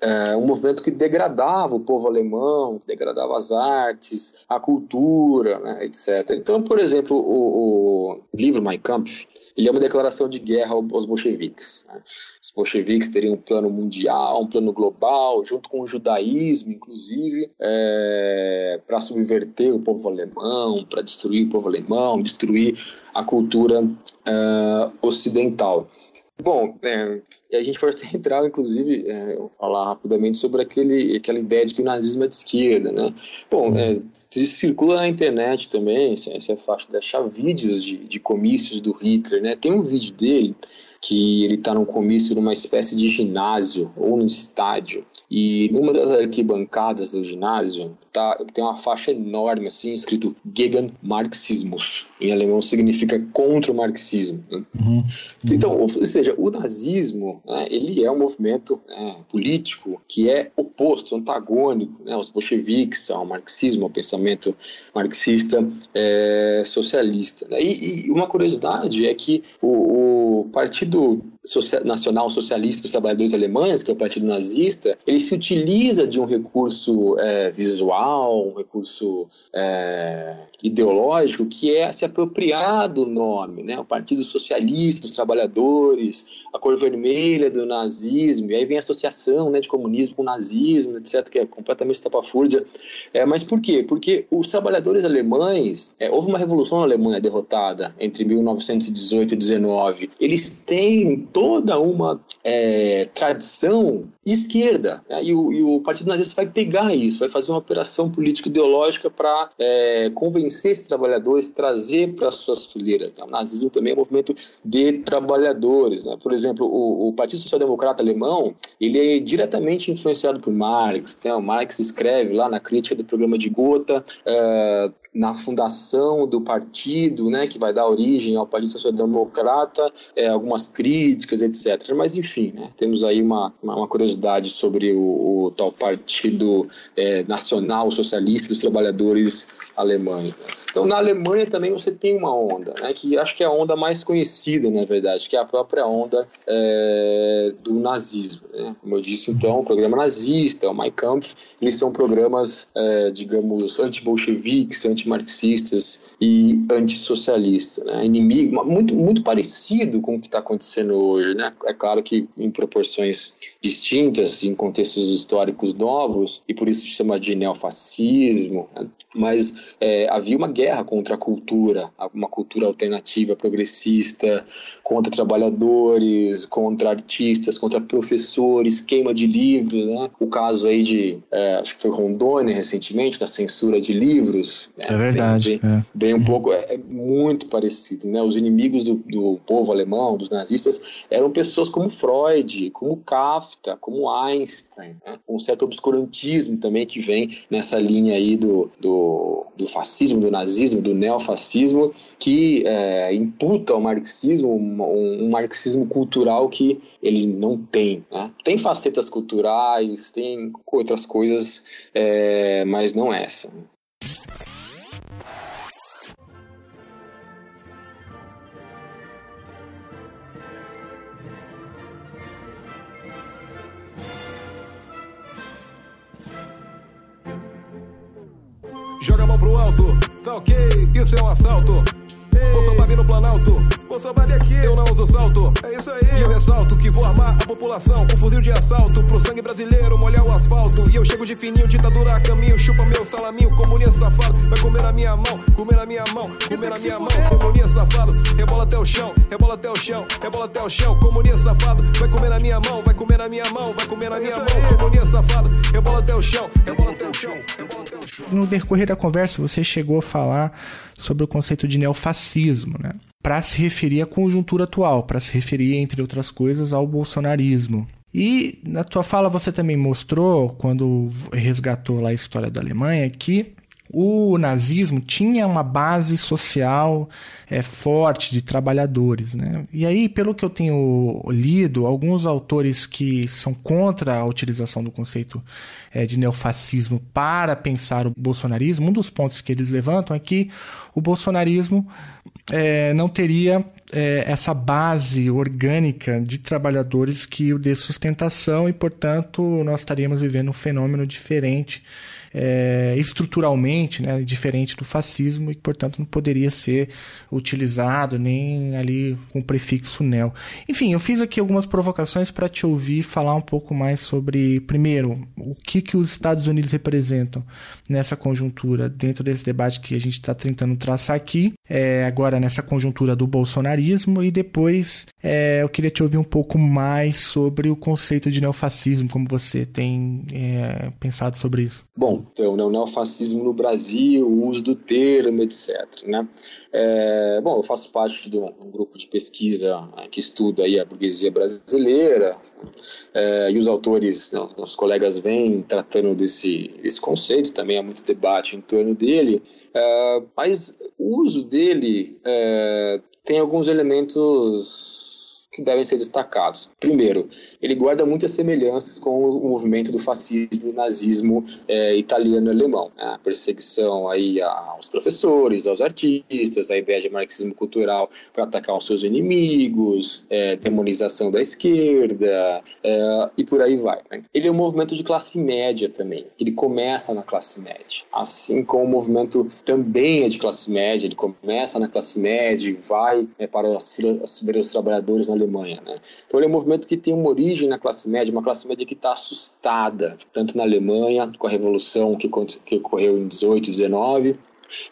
é, um movimento que degradava o povo alemão, que degradava as artes, a cultura, né, etc. Então, por exemplo, o, o, livro Mein Kampf, ele é uma declaração de guerra aos bolcheviques. Né? Os bolcheviques teriam um plano mundial, um plano global, junto com o judaísmo, inclusive, é, para subverter o povo alemão, para destruir o povo alemão, destruir a cultura uh, ocidental. Bom, é, a gente pode [LAUGHS] entrar, inclusive, é, falar rapidamente sobre aquele, aquela ideia de que o nazismo é de esquerda, né? Bom, é, circula na internet também, se é fácil de achar vídeos de, de comícios do Hitler, né? Tem um vídeo dele que ele está num comício numa espécie de ginásio ou no estádio e numa das arquibancadas do ginásio tá, tem uma faixa enorme assim, escrito Gegen Marxismus. Em alemão significa contra o marxismo. Né? Uhum. Então, ou seja, o nazismo né, ele é um movimento é, político que é oposto, antagônico né, aos bolcheviques, ao marxismo, ao pensamento marxista é, socialista. Né? E, e, uma curiosidade é que o, o Partido Nacional Socialista dos Trabalhadores Alemães, que é o partido nazista, ele se utiliza de um recurso é, visual, um recurso é, ideológico, que é se apropriar do nome, né? o Partido Socialista dos Trabalhadores, a cor vermelha do nazismo, e aí vem a associação né, de comunismo com nazismo, etc., que é completamente estapafúrdia. É, mas por quê? Porque os trabalhadores alemães, é, houve uma revolução na Alemanha derrotada entre 1918 e 19, eles têm toda uma é, tradição esquerda. Né? E, o, e, o, Partido Nazista vai pegar isso, vai fazer uma operação político-ideológica para é, convencer esses trabalhadores, trazer para suas fileiras. Né? O nazismo também é um movimento de trabalhadores. Né? Por exemplo, o, o, Partido Social Democrata Alemão ele é diretamente influenciado por Marx. Né? O Marx escreve lá na crítica do programa de Gotha, é, na fundação do partido, né, que vai dar origem ao Partido Social Democrata, é, algumas críticas, etc. Mas, enfim, né, temos aí uma, uma curiosidade sobre o, o tal Partido é, Nacional Socialista dos Trabalhadores Alemães. Né. Então, na Alemanha também você tem uma onda, né, que acho que é a onda mais conhecida, na verdade, que é a própria onda é, do nazismo. Né. Como eu disse, então, o programa nazista, o Mein Kampf, eles são programas, é, digamos, anti-bolcheviques, anti-marxistas e antissocialistas. Né? Inimigo, muito, muito parecido com o que está acontecendo hoje. Né? É claro que em proporções distintas, em contextos históricos novos, e por isso se chama de neofascismo, né? mas é, havia uma guerra contra a cultura, uma cultura alternativa, progressista, contra trabalhadores, contra artistas, contra professores, queima de livros. Né? O caso aí de, é, acho que foi Rondônia recentemente, da censura de livros. Né? É verdade. Bem, é. bem um pouco, é, é, muito parecido. Né? Os inimigos do, do povo alemão, dos nazistas, eram pessoas como Freud, como Kafka, como Einstein, né? um certo obscurantismo também que vem nessa linha aí do, do, do fascismo, do nazismo, do neofascismo, que é, imputa ao marxismo um, um, marxismo cultural que ele não tem. Né? Tem facetas culturais, tem outras coisas, é, mas não essa. Um assalto. Bolsonaro no Planalto, Bolsonaro aqui, eu não uso salto. É isso aí. E eu ressalto que vou armar a população com fuzil de assalto. Pro sangue brasileiro molhar o asfalto. E eu chego de fininho, ditadura a caminho. Chupa meu salaminho, comunista safado. Vai comer na minha mão, comer na minha mão, comer na minha mão. Comunista safado, rebola até o chão, rebola até o chão, rebola até o chão. Comunista safado, vai comer na minha mão, vai comer na minha mão, vai comer na minha mão. Comunista safado, rebola até o chão, rebola até o chão, rebola até o chão. No decorrer da conversa, você chegou a falar sobre o conceito de neofascismo, né? Para se referir à conjuntura atual, para se referir, entre outras coisas, ao bolsonarismo. E na tua fala você também mostrou, quando resgatou lá a história da Alemanha, que o nazismo tinha uma base social é, forte de trabalhadores. Né? E aí, pelo que eu tenho lido, alguns autores que são contra a utilização do conceito é, de neofascismo para pensar o bolsonarismo, um dos pontos que eles levantam é que o bolsonarismo é, não teria essa base orgânica de trabalhadores que o dê sustentação e, portanto, nós estaríamos vivendo um fenômeno diferente é, estruturalmente né, diferente do fascismo e portanto, não poderia ser utilizado nem ali com o prefixo neo. Enfim, eu fiz aqui algumas provocações para te ouvir falar um pouco mais sobre, primeiro, o que, que os Estados Unidos representam nessa conjuntura, dentro desse debate que a gente está tentando traçar aqui, é, agora nessa conjuntura do bolsonarismo, e depois é, eu queria te ouvir um pouco mais sobre o conceito de neofascismo, como você tem é, pensado sobre isso. Bom, então, né, o neofascismo no Brasil, o uso do termo, etc. Né? É, bom, eu faço parte de um, um grupo de pesquisa é, que estuda aí a burguesia brasileira é, e os autores, né, os colegas vêm tratando desse, desse conceito, também há muito debate em torno dele, é, mas o uso dele é, tem alguns elementos que devem ser destacados. Primeiro, ele guarda muitas semelhanças com o movimento do fascismo e nazismo é, italiano e alemão. Né? A perseguição aí aos professores, aos artistas, a ideia de marxismo cultural para atacar os seus inimigos, é, demonização da esquerda é, e por aí vai. Né? Ele é um movimento de classe média também. Ele começa na classe média. Assim como o movimento também é de classe média, ele começa na classe média e vai é, para as filas dos trabalhadores na Alemanha. Né? Então ele é um movimento que tem uma origem na classe média, uma classe média que está assustada, tanto na Alemanha, com a Revolução que, que ocorreu em 18, 19,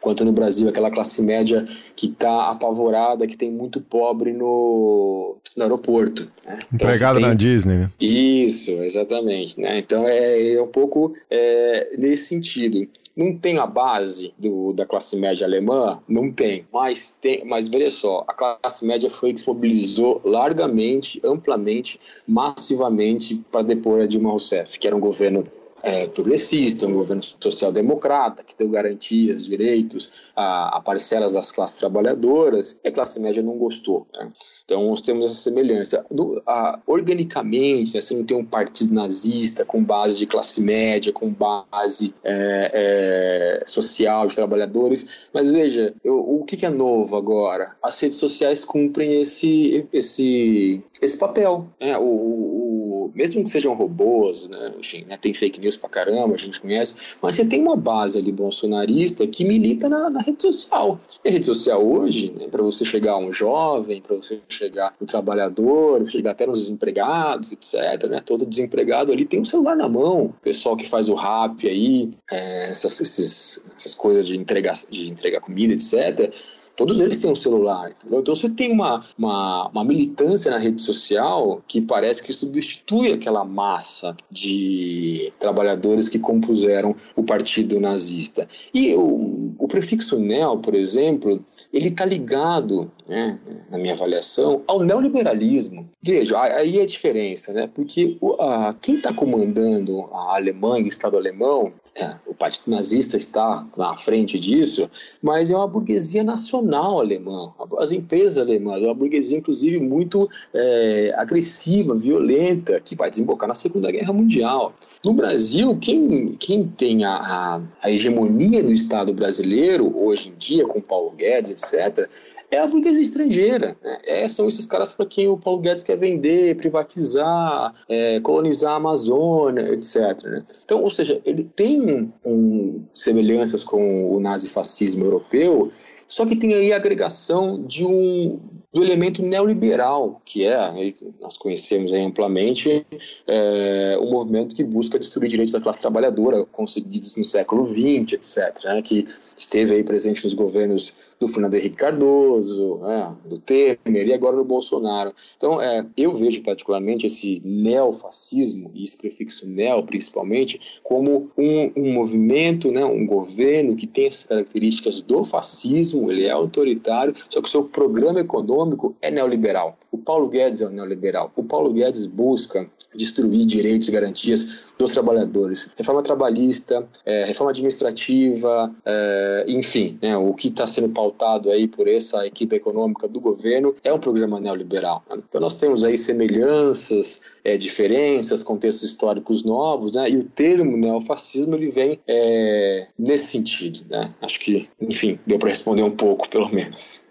quanto no Brasil, aquela classe média que está apavorada, que tem muito pobre no, no aeroporto. Né? Então, Empregado tem... na Disney. Né? Isso, exatamente. Né? Então é, é um pouco é, nesse sentido. Não tem a base do, da classe média alemã? Não tem. Mas, tem. mas veja só, a classe média foi que se mobilizou largamente, amplamente, massivamente para depor a Dilma Rousseff, que era um governo é, progressista, um governo social-democrata, que deu garantias, direitos a, a, parcelas das classes trabalhadoras, e a classe média não gostou. Né? Então, nós temos essa semelhança. Do, a, organicamente, né, você não tem um partido nazista com base de classe média, com base é, é, social de trabalhadores, mas veja, eu, o que, que, é novo agora? As redes sociais cumprem esse, esse, esse papel. Né? o, o, mesmo que sejam robôs, né? Enfim, né? tem fake news pra caramba, a gente conhece, mas você tem uma base ali bolsonarista que milita na, na rede social. E a rede social hoje, né, para você chegar a um jovem, para você chegar no trabalhador, chegar até nos desempregados, etc., né? Todo desempregado ali tem um celular na mão. O pessoal que faz o rap aí, é, essas, esses, essas coisas de entregar, de entregar comida, etc., todos eles têm um celular. Entendeu? Então você tem uma, uma, uma, militância na rede social que parece que substitui aquela massa de trabalhadores que compuseram o partido nazista. E o, o prefixo neo, por exemplo, ele está ligado, né, na minha avaliação, ao neoliberalismo. Veja, aí é a diferença, né? Porque o, a, quem está comandando a Alemanha, o Estado alemão, é, o partido nazista está na frente disso, mas é uma burguesia nacional nacional alemã, as empresas alemãs, uma burguesia, inclusive, muito é, agressiva, violenta, que vai desembocar na Segunda Guerra Mundial. No Brasil, quem, quem tem a, a, a hegemonia do Estado brasileiro, hoje em dia, com Paulo Guedes, etc., é a burguesia estrangeira. Né? É, são esses caras para quem o Paulo Guedes quer vender, privatizar, é, colonizar a Amazônia, etc. Né? Então, ou seja, ele tem um, semelhanças com o nazifascismo europeu, só que tem aí a agregação de um, do elemento neoliberal, que é, aí, nós conhecemos amplamente, é, um movimento que busca destruir direitos da classe trabalhadora, conseguidos no século XX, etc., né, que esteve aí presente nos governos do Fernando Henrique Cardoso, né, do Temer e agora do Bolsonaro. Então, é, eu vejo particularmente esse neofascismo, e esse prefixo neo principalmente, como um, um movimento, né, um governo que tem essas características do fascismo, ele é autoritário, só que o seu programa econômico é neoliberal. O Paulo Guedes é um neoliberal. O Paulo Guedes busca destruir direitos e garantias dos trabalhadores. Reforma trabalhista, é, reforma administrativa, é, enfim, né, o que está sendo pautado aí por essa equipe econômica do governo é um programa neoliberal. Né? Então nós temos aí semelhanças, é, diferenças, contextos históricos novos, né, e o termo neofascismo ele vem é, nesse sentido. Né? Acho que, enfim, deu para responder um pouco, pelo menos.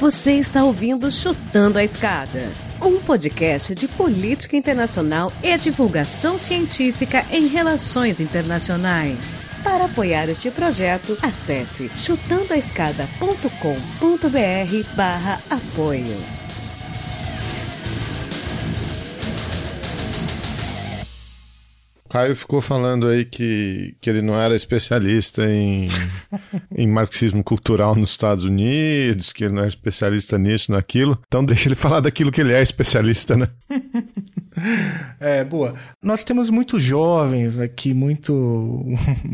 Você está ouvindo Chutando a Escada, um podcast de política internacional e divulgação científica em relações internacionais. Para apoiar este projeto, acesse chutandoaescada.com.br barra apoio. Caio ficou falando aí que, que ele não era especialista em, [LAUGHS] em marxismo cultural nos Estados Unidos, que ele não era especialista nisso, naquilo. Então deixa ele falar daquilo que ele é especialista, né? [LAUGHS] É, boa. Nós temos muitos jovens aqui, muito,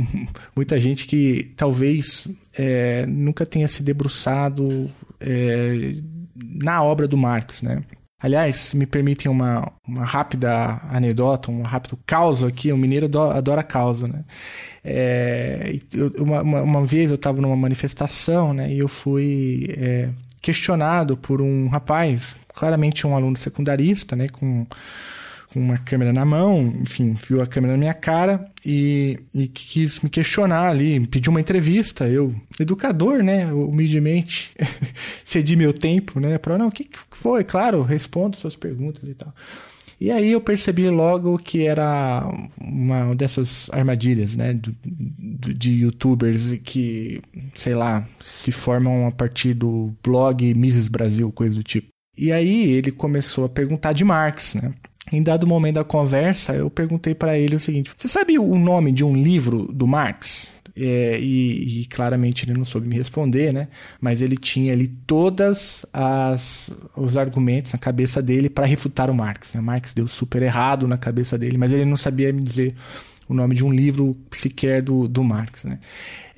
[LAUGHS] muita gente que talvez é, nunca tenha se debruçado é, na obra do Marx, né? Aliás, me permitem uma, uma rápida anedota, um rápido caos aqui. O mineiro adora causa, né? É, uma, uma, vez eu estava numa manifestação, né? E eu fui é, questionado por um rapaz, claramente um aluno secundarista, né? Com com uma câmera na mão, enfim, viu a câmera na minha cara e, e quis me questionar ali, pediu uma entrevista. Eu, educador, né, humildemente, [LAUGHS] cedi meu tempo, né, para não, o que, que foi? Claro, respondo suas perguntas e tal. E aí eu percebi logo que era uma dessas armadilhas, né, do, de youtubers que, sei lá, se formam a partir do blog Mises Brasil, coisa do tipo. E aí ele começou a perguntar de Marx, né? Em dado momento da conversa, eu perguntei para ele o seguinte: Você sabe o nome de um livro do Marx? É, e, e, claramente ele não soube me responder, né? Mas ele tinha ali todas as os argumentos na cabeça dele para refutar o Marx. Né? O Marx deu super errado na cabeça dele, mas ele não sabia me dizer o nome de um livro sequer do, do Marx, né?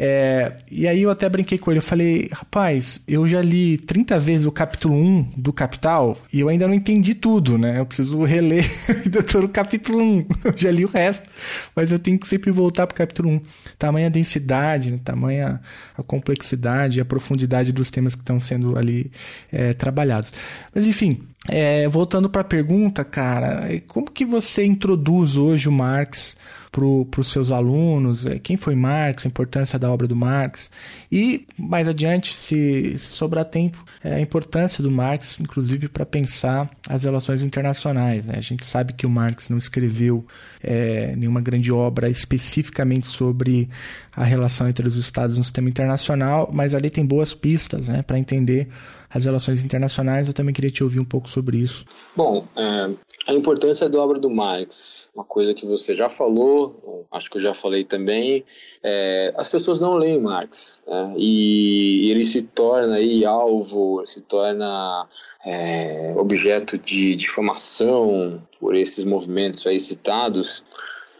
É, e aí eu até brinquei com ele, eu falei, rapaz, eu já li 30 vezes o capítulo 1 do Capital e eu ainda não entendi tudo, né? Eu preciso reler [LAUGHS] todo o capítulo 1, eu já li o resto, mas eu tenho que sempre voltar para o capítulo 1. Tamanha densidade, né? tamanha a complexidade, a profundidade dos temas que estão sendo ali é, trabalhados. Mas enfim, é, voltando para a pergunta, cara, como que você introduz hoje o Marx para os seus alunos, é, quem foi Marx, a importância da obra do Marx, e mais adiante, se, sobrar tempo, é, a importância do Marx, inclusive para pensar as relações internacionais. Né? A gente sabe que o Marx não escreveu é, nenhuma grande obra especificamente sobre a relação entre os Estados no sistema internacional, mas ali tem boas pistas né, para entender as relações internacionais. Eu também queria te ouvir um pouco sobre isso. Bom, é, a importância da obra do Marx, uma coisa que você já falou, acho que eu já falei também, é, as pessoas não leem Marx né, e ele se torna aí alvo, se torna é, objeto de difamação por esses movimentos aí citados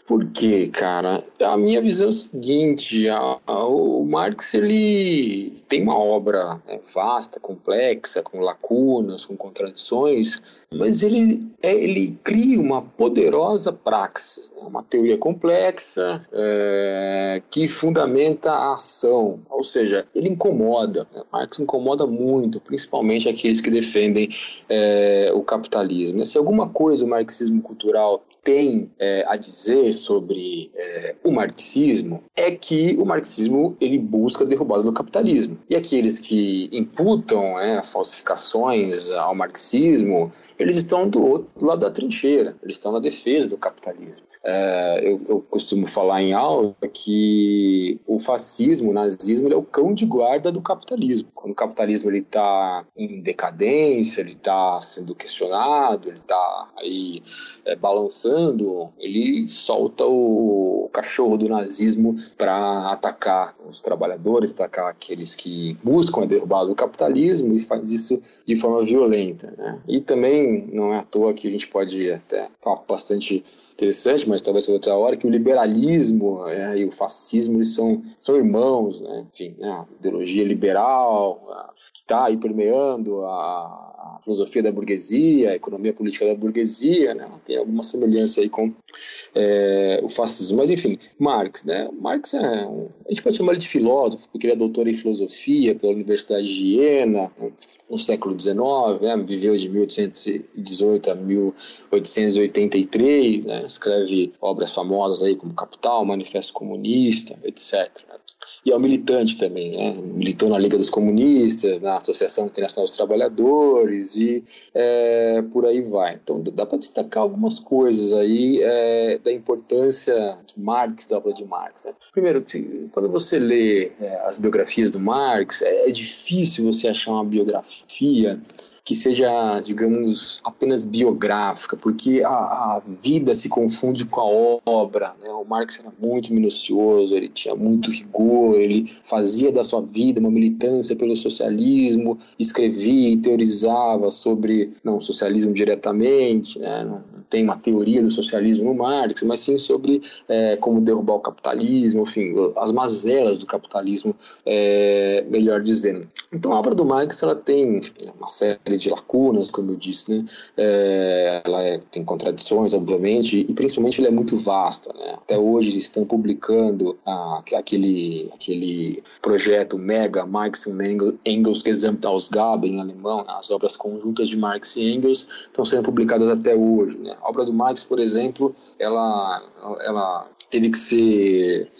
porque, cara, a minha visão é o seguinte, a, a, o Marx ele tem uma obra né, vasta, complexa, com lacunas, com contradições, mas ele, é, ele cria uma poderosa praxis, né, uma teoria complexa é, que fundamenta a ação, ou seja, ele incomoda. Né, Marx incomoda muito, principalmente aqueles que defendem é, o capitalismo. Se alguma coisa o marxismo cultural tem é, a dizer sobre é, o marxismo é que o marxismo ele busca a derrubada do capitalismo. E aqueles que imputam é, falsificações ao marxismo eles estão do outro lado da trincheira, eles estão na defesa do capitalismo. É, eu, eu, costumo falar em aula que o fascismo, o nazismo, é o cão de guarda do capitalismo. Quando o capitalismo está em decadência, ele está sendo questionado, ele está aí é, balançando, ele solta o cachorro do nazismo para atacar os trabalhadores, atacar aqueles que buscam a derrubada do capitalismo e faz isso de forma violenta. Né? E também não é à toa que a gente pode até falar bastante interessante, mas talvez outra hora, que o liberalismo é, e o fascismo eles são, são irmãos, né? enfim, né? a ideologia liberal a, que está aí permeando a, a, filosofia da burguesia, a economia política da burguesia, né? tem alguma semelhança aí com é, o fascismo. Mas enfim, Marx, né? Marx é um, a gente pode chamar ele de filósofo, porque ele é doutor em filosofia pela Universidade de Jena no século XIX, né? viveu de 1818 a 1883, né? escreve obras famosas aí como Capital, Manifesto Comunista, etc. E é um militante também, né? militou na Liga dos Comunistas, na Associação Internacional dos Trabalhadores e é, por aí vai. Então dá para destacar algumas coisas aí é, da importância de Marx, da obra de Marx. Né? Primeiro, quando você lê é, as biografias do Marx, é, é difícil você achar uma biografia que seja, digamos, apenas biográfica, porque a, a, vida se confunde com a obra. Né? O Marx era muito minucioso, ele tinha muito rigor, ele fazia da sua vida uma militância pelo socialismo, escrevia e teorizava sobre, não o socialismo diretamente, né? não, tem uma teoria do socialismo no Marx, mas sim sobre é, como derrubar o capitalismo, enfim, as mazelas do capitalismo, é, melhor dizendo. Então a obra do Marx ela tem uma série de lacunas, como eu disse, né? É, ela é, tem contradições, obviamente, e principalmente ela é muito vasta, né? Até hoje estão publicando aquele, aquele projeto mega Marx und Engels Gesamtausgabe em alemão, né? as obras conjuntas de Marx e Engels estão sendo publicadas até hoje, né? A obra do Marx, por exemplo, ela, ela teve que ser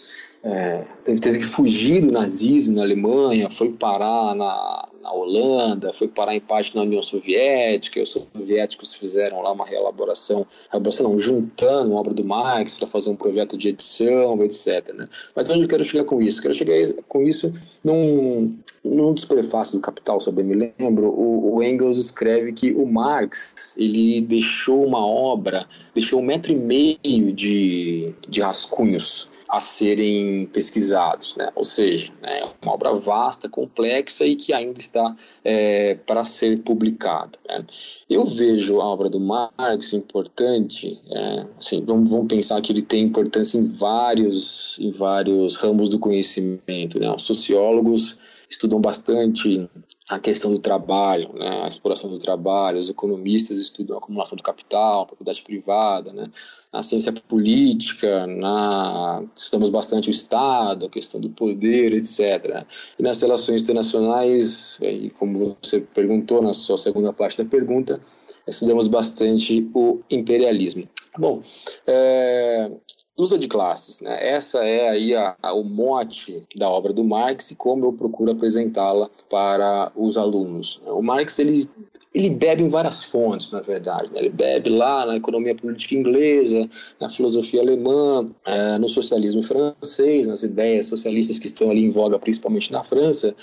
é, teve, que fugir do nazismo na Alemanha, foi parar na, na Holanda, foi parar em parte na União Soviética, e os soviéticos fizeram lá uma reelaboração, reelaboração não, juntando a obra do Marx para fazer um projeto de edição, etc. Né? Mas onde eu quero chegar com isso? Quero chegar com isso num, num dos prefácios do Capital, se eu bem me lembro, o, o Engels escreve que o Marx ele deixou uma obra, deixou um metro e meio de, de rascunhos a serem pesquisados, né? ou seja, né, é uma obra vasta, complexa e que ainda está é, para ser publicada. Né? Eu vejo a obra do Marx importante, é, assim, vamos, vamos, pensar que ele tem importância em vários, em vários ramos do conhecimento. Né? Os sociólogos estudam bastante a questão do trabalho, né, a exploração do trabalho, os economistas estudam a acumulação do capital, propriedade privada, né, na ciência política, na, estudamos bastante o Estado, a questão do poder, etc. E nas relações internacionais, e como você perguntou na sua segunda parte da pergunta, estudamos bastante o imperialismo. Bom, é, luta de classes, né? Essa é aí a, a, o mote da obra do Marx e como eu procuro apresentá-la para os alunos. O Marx ele ele bebe em várias fontes, na verdade. Né? Ele bebe lá na economia política inglesa, na filosofia alemã, é, no socialismo francês, nas ideias socialistas que estão ali em voga, principalmente na França.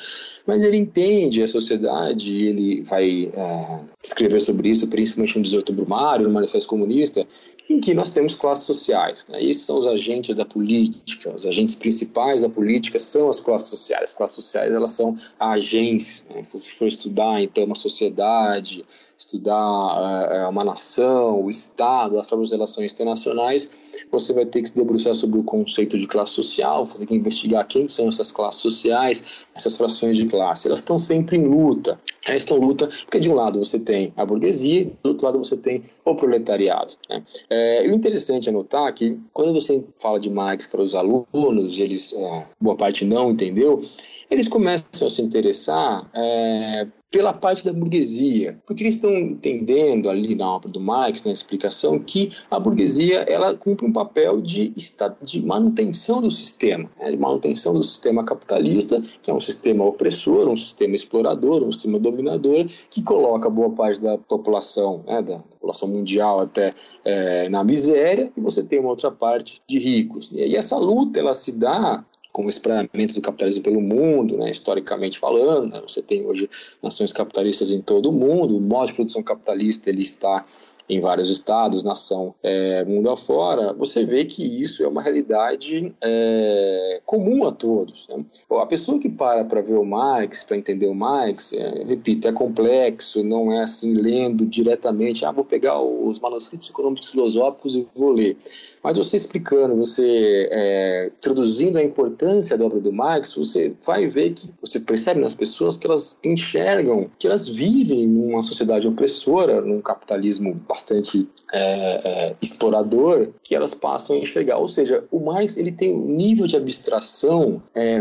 Mas ele entende a sociedade, ele vai é, escrever sobre isso, principalmente no 18 Brumário, no Manifesto Comunista, em que nós temos classes sociais. Né? Esses são os agentes da política, os agentes principais da política são as classes sociais. As classes sociais elas são a agência. Né? Se você for estudar então uma sociedade, estudar uh, uma nação, o Estado, as próprias relações internacionais, você vai ter que se debruçar sobre o conceito de classe social, fazer que investigar quem são essas classes sociais, essas frações de classe. Elas estão sempre em luta. Elas estão em luta porque de um lado você tem a burguesia, do outro lado você tem o proletariado. Né? É, o interessante é notar que quando você fala de Marx para os alunos, eles, é, boa parte não entendeu, eles começam a se interessar é, pela parte da burguesia, porque eles estão entendendo ali na obra do Marx, na explicação, que a burguesia ela cumpre um papel de, de manutenção do sistema, né, de manutenção do sistema capitalista, que é um sistema opressor, um sistema explorador, um sistema dominador, que coloca boa parte da população, né, da população mundial até é, na miséria, e você tem uma outra parte de ricos. E essa luta ela se dá com o espraiamento do capitalismo pelo mundo, né, historicamente falando. Né, você tem hoje nações capitalistas em todo o mundo, o modo de produção capitalista ele está em vários estados, nação, é, mundo afora, você vê que isso é uma realidade é, comum a todos. Né? A pessoa que para para ver o Marx, para entender o Marx, é, repito, é complexo, não é assim lendo diretamente, ah, vou pegar os manuscritos econômicos filosóficos e vou ler. Mas você explicando, você é, traduzindo a importância da obra do Marx, você vai ver que você percebe nas pessoas que elas enxergam, que elas vivem numa sociedade opressora, num capitalismo bastante é, é, explorador que elas passam a enxergar. Ou seja, o Marx ele tem um nível de abstração, é,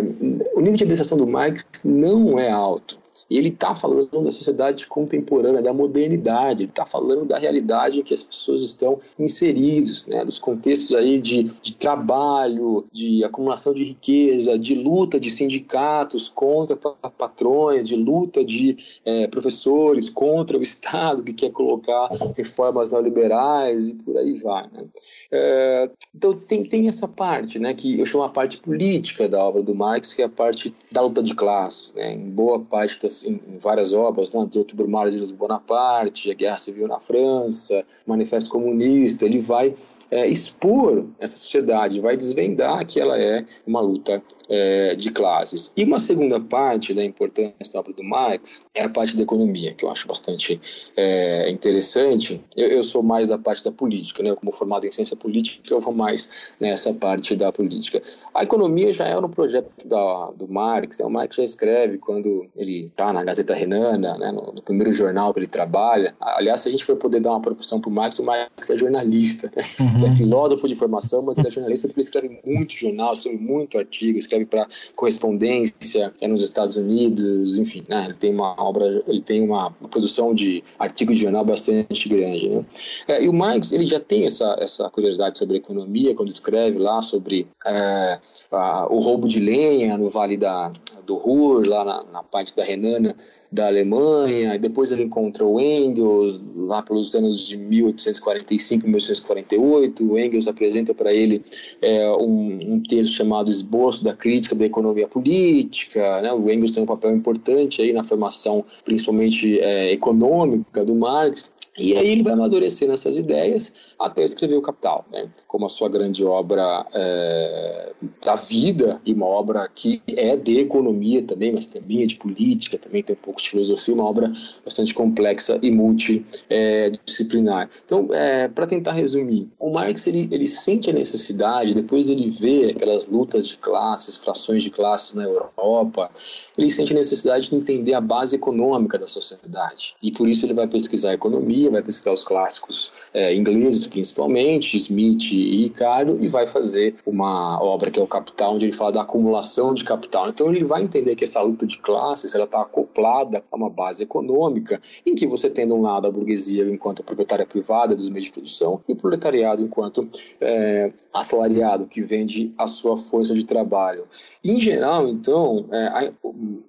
o nível de abstração do Marx não é alto. E ele está falando da sociedade contemporânea, da modernidade, ele está falando da realidade em que as pessoas estão inseridas, né? dos contextos aí de, de trabalho, de acumulação de riqueza, de luta de sindicatos contra patrões, de luta de é, professores contra o Estado que quer colocar reformas neoliberais e por aí vai. Né? É, então tem, tem essa parte, né, que eu chamo a parte política da obra do Marx, que é a parte da luta de classes. Né? Em boa parte das em, em várias obras, né, de Outubro Mário de Bonaparte, a Guerra Civil na França, Manifesto Comunista, ele vai é, expor essa sociedade, vai desvendar que ela é uma luta é, de classes. E uma segunda parte da importância da obra do Marx é a parte da economia, que eu acho bastante é, interessante. Eu, eu, sou mais da parte da política, né? como formado em ciência política, eu vou mais nessa parte da política. A economia já é no projeto da, do Marx, né? o Marx já escreve quando ele está na Gazeta Renana, né? no, no, primeiro jornal que ele trabalha. Aliás, se a gente for poder dar uma proporção para o Marx, o Marx é jornalista, né? Uhum. é filósofo de formação, mas ele é jornalista porque ele escreve muito jornal, escreve muito artigo, escreve para correspondência é nos Estados Unidos, enfim, né? ele tem uma obra, ele tem uma produção de artigo de jornal bastante grande. Né? É, e o Marx ele já tem essa, essa curiosidade sobre economia quando escreve lá sobre é, a, o roubo de lenha no Vale da, do Ruhr, lá na, na parte da Renana da Alemanha, e depois ele encontra o Engels lá pelos anos de 1845, 1848. O Engels apresenta para ele é, um, um texto chamado Esboço da crítica da economia política, né? o Engels tem um papel importante aí na formação, principalmente é, econômica do Marx, E aí ele vai amadurecendo essas ideias até escrever o Capital, né? como a sua grande obra é, da vida e uma obra que é de economia também, mas também é de política, também tem um pouco de filosofia, uma obra bastante complexa e multidisciplinar. então, é, para tentar resumir, o Marx ele, ele sente a necessidade, depois dele ver aquelas lutas de classes, frações de classes na Europa, ele sente a necessidade de entender a base econômica da sociedade. E por isso ele vai pesquisar economia, vai pesquisar os clássicos é, ingleses principalmente, Smith e Ricardo, e vai fazer uma obra que é o Capital, onde ele fala da acumulação de capital. Então ele vai entender que essa luta de classes ela está acoplada a uma base econômica, em que você tem de um lado a burguesia enquanto proprietária privada dos meios de produção e o proletariado enquanto é, assalariado que vende a sua força de trabalho. Em geral, então, é,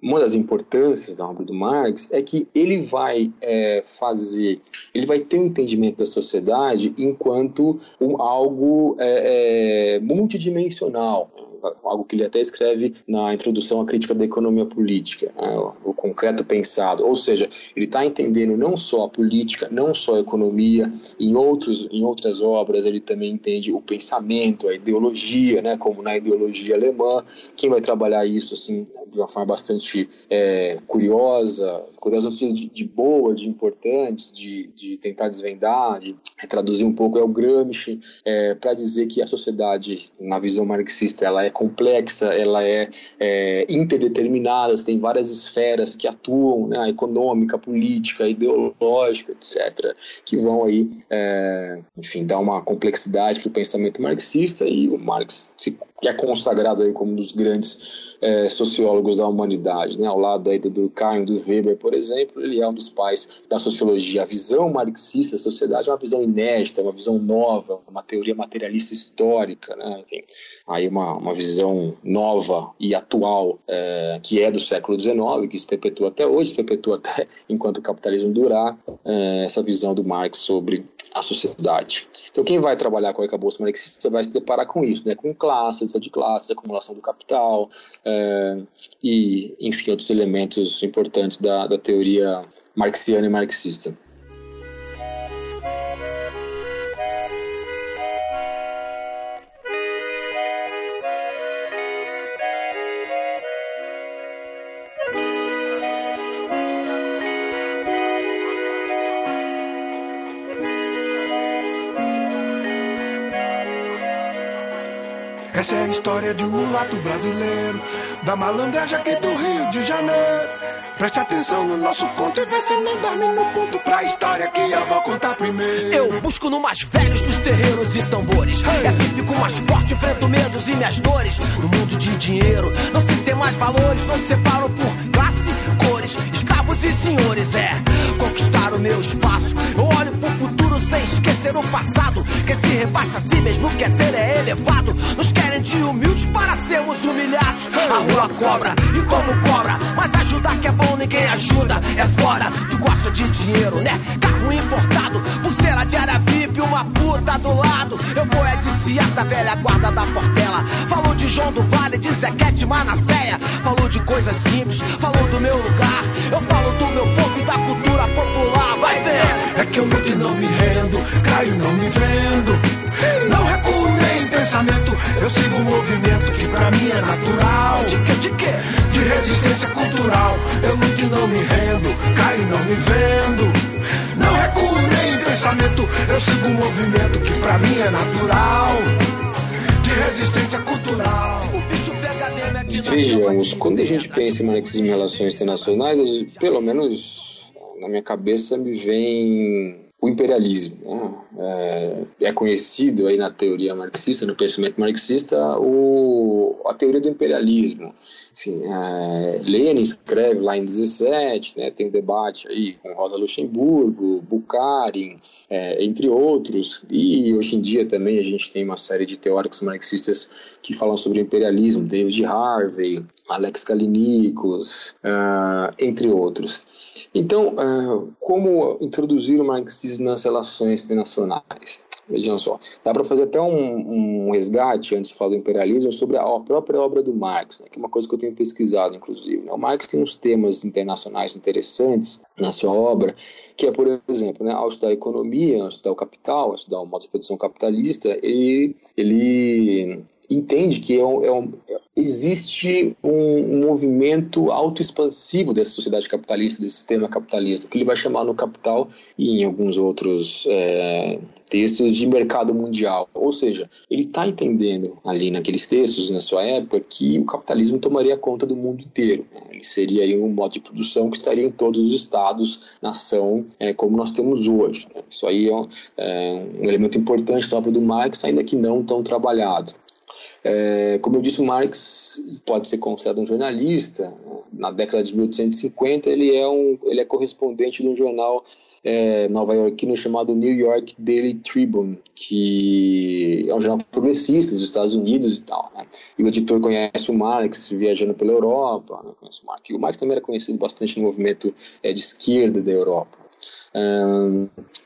uma das importâncias da obra do Marx é que ele vai é, fazer, ele vai ter um entendimento da sociedade enquanto um, algo é, é multidimensional. Algo que ele até escreve na introdução à crítica da economia política, né, o, concreto pensado, ou seja, ele está entendendo não só a política, não só a economia, em, outros, em outras obras ele também entende o pensamento, a ideologia, né, como na ideologia alemã, quem vai trabalhar isso assim de uma forma bastante é, curiosa, curiosa de, de boa, de importante, de, de tentar desvendar, de traduzir um pouco é o Gramsci, é, para dizer que a sociedade, na visão marxista, ela é complexa, ela é, é interdeterminada, tem várias esferas que atuam, né, econômica, política, ideológica, etc., que vão aí, é, enfim, dar uma complexidade para o pensamento marxista e o Marx se, que é consagrado aí como um dos grandes é, sociólogos da humanidade, né? ao lado aí do Durkheim, do Weber, por exemplo, ele é um dos pais da sociologia. A visão marxista da sociedade é uma visão inédita, uma visão nova, uma teoria materialista histórica, né? Enfim, aí uma, uma visão nova e atual é, que é do século XIX, que se perpetua até hoje, se perpetua até [LAUGHS] enquanto o capitalismo durar, é, essa visão do Marx sobre a sociedade. Então, quem vai trabalhar com o arcabouço marxista vai se deparar com isso, né? com classes, de classe, acumulação do capital é, e, enfim, outros elementos importantes da, da teoria marxiana e marxista. Essa é a história de um mulato brasileiro, da malandragem aqui do Rio de Janeiro. Preste atenção no nosso conto e vê se não dorme no ponto pra história que eu vou contar primeiro. Eu busco no mais velhos dos terreiros e tambores. Hey. E assim fico mais forte, enfrento medos e minhas dores. No mundo de dinheiro, não se tem mais valores, não se separam por classe, cores, escravos e senhores. É conquistar o meu espaço. Eu olho pro futuro sem esquecer o passado. Quem se rebaixa a si mesmo quer ser é elevado. Nos querem de humildes para sermos humilhados. A rua cobra e como cobra, mas ajudar que é bom ninguém ajuda. É fora, tu gosta de dinheiro, né? Carro importado, pulseira de área VIP, uma puta do lado. Eu vou é de da velha guarda da Portela. Falou de João do Vale, de Zequete Manasseia. Falou de coisas simples, falou do meu lugar. Eu falo do meu povo e da cultura popular. Vai ver! É que eu luto e não me rendo, caio não me vendo. Não recuo nem em pensamento, eu sigo um movimento que pra mim é natural. De que, de que? De resistência cultural. Eu luto e não me rendo, caio não me vendo. Não recuo nem em pensamento, eu sigo um movimento que pra mim é natural. De resistência cultural. O bicho Vejamos, quando a gente pensa em em relações internacionais, pelo menos na minha cabeça me vem o imperialismo. Né? É, é, conhecido aí na teoria marxista, no pensamento marxista, o, a teoria do imperialismo. Enfim, é, Lenin escreve lá em 17, né, tem debate aí com Rosa Luxemburgo, Bukharin, é, entre outros, e hoje em dia também a gente tem uma série de teóricos marxistas que falam sobre imperialismo, David Harvey, Alex Kalinikos, uh, entre outros. Então, uh, como introduzir o marxismo nas relações internacionais? Vejam só, dá para fazer até um, um, resgate, antes de falar do imperialismo, sobre a própria obra do Marx, né, que é uma coisa que eu tenho pesquisado, inclusive. Né? O Marx tem uns temas internacionais interessantes na sua obra, que é, por exemplo, né, ao estudar economia, ao estudar o capital, ao estudar o modo de produção capitalista, ele, ele entende que é um, é um, existe um, um movimento autoexpansivo dessa sociedade capitalista, desse sistema capitalista, que ele vai chamar no Capital e em alguns outros é, textos de mercado mundial. Ou seja, ele está entendendo ali naqueles textos, na sua época, que o capitalismo tomaria conta do mundo inteiro. Ele seria aí um modo de produção que estaria em todos os estados, nação, é, como nós temos hoje. Isso aí é um, é um elemento importante da obra do Marx, ainda que não tão trabalhado. É, como eu disse, o Marx pode ser considerado um jornalista. Na década de 1850, ele é, um, ele é correspondente de um jornal é, nova-iorquino chamado New York Daily Tribune, que é um jornal progressista dos Estados Unidos e tal. Né? E o editor conhece o Marx viajando pela Europa, né? conhece o Marx. O Marx também era conhecido bastante no movimento é, de esquerda da Europa.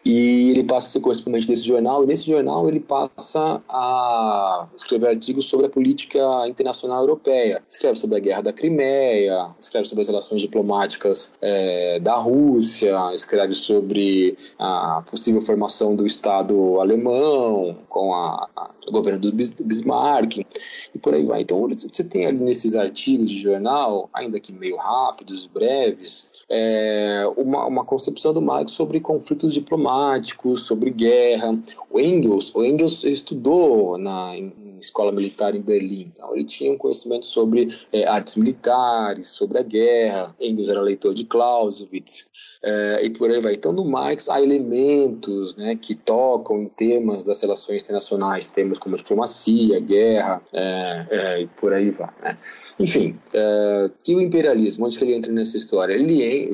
E ele passa a ser correspondente desse jornal, e nesse jornal ele passa a escrever artigos sobre a política internacional europeia. Escreve sobre a guerra da Crimeia, escreve sobre as relações diplomáticas é, da Rússia, escreve sobre a possível formação do Estado alemão com a, a, o governo do Bismarck, e por aí vai. Então você tem ali nesses artigos de jornal, ainda que meio rápidos, breves, é, uma, uma concepção do Marx sobre conflitos diplomáticos, sobre guerra. O Engels, o Engels estudou na escola militar em Berlim, então ele tinha um conhecimento sobre é, artes militares, sobre a guerra. Engels era leitor de Clausewitz é, e por aí vai. Então no Marx há elementos, né, que tocam em temas das relações internacionais, temas como diplomacia, guerra é, é, e por aí vai. Né? Enfim, uh, e o imperialismo, onde que ele entra nessa história? Ele,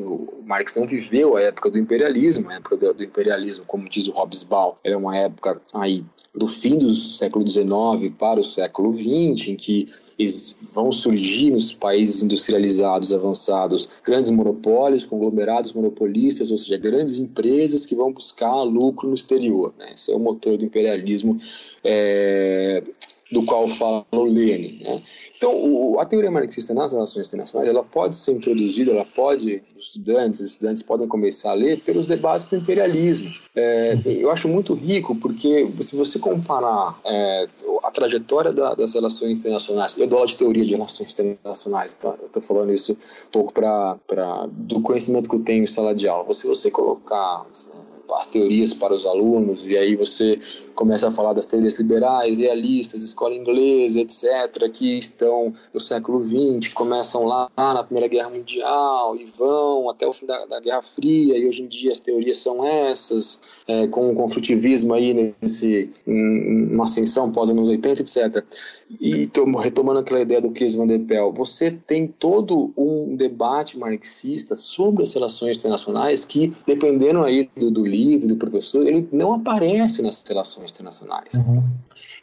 Marx não viveu a época do imperialismo, a época do, imperialismo, como diz o Hobsbawm, é uma época aí do fim do século XIX para o século XX, em que vão surgir nos países industrializados avançados grandes monopólios, conglomerados monopolistas, ou seja, grandes empresas que vão buscar lucro no exterior. Né? Esse é o motor do imperialismo é, do qual fala o Lenin. Né? Então, o, a teoria marxista nas relações internacionais, ela pode ser introduzida, ela pode, os estudantes, estudantes podem começar a ler pelos debates do imperialismo. É, eu acho muito rico porque se você comparar é, a trajetória da, das relações internacionais, eu dou aula de teoria de relações internacionais, então eu estou falando isso um pouco para do conhecimento que eu tenho em sala de aula. Se você colocar as teorias para os alunos, e aí você começa a falar das teorias liberais, realistas, escola inglesa, etc., que estão no século XX, começam lá na Primeira Guerra Mundial e vão até o fim da, da Guerra Fria, e hoje em dia as teorias são essas, é, com o construtivismo aí nesse, uma ascensão pós-anos 80, etc. E retomando aquela ideia do Chris Van der Pel, você tem todo um debate marxista sobre as relações internacionais que, dependendo aí do, do do professor, ele não aparece nas relações internacionais. Uhum.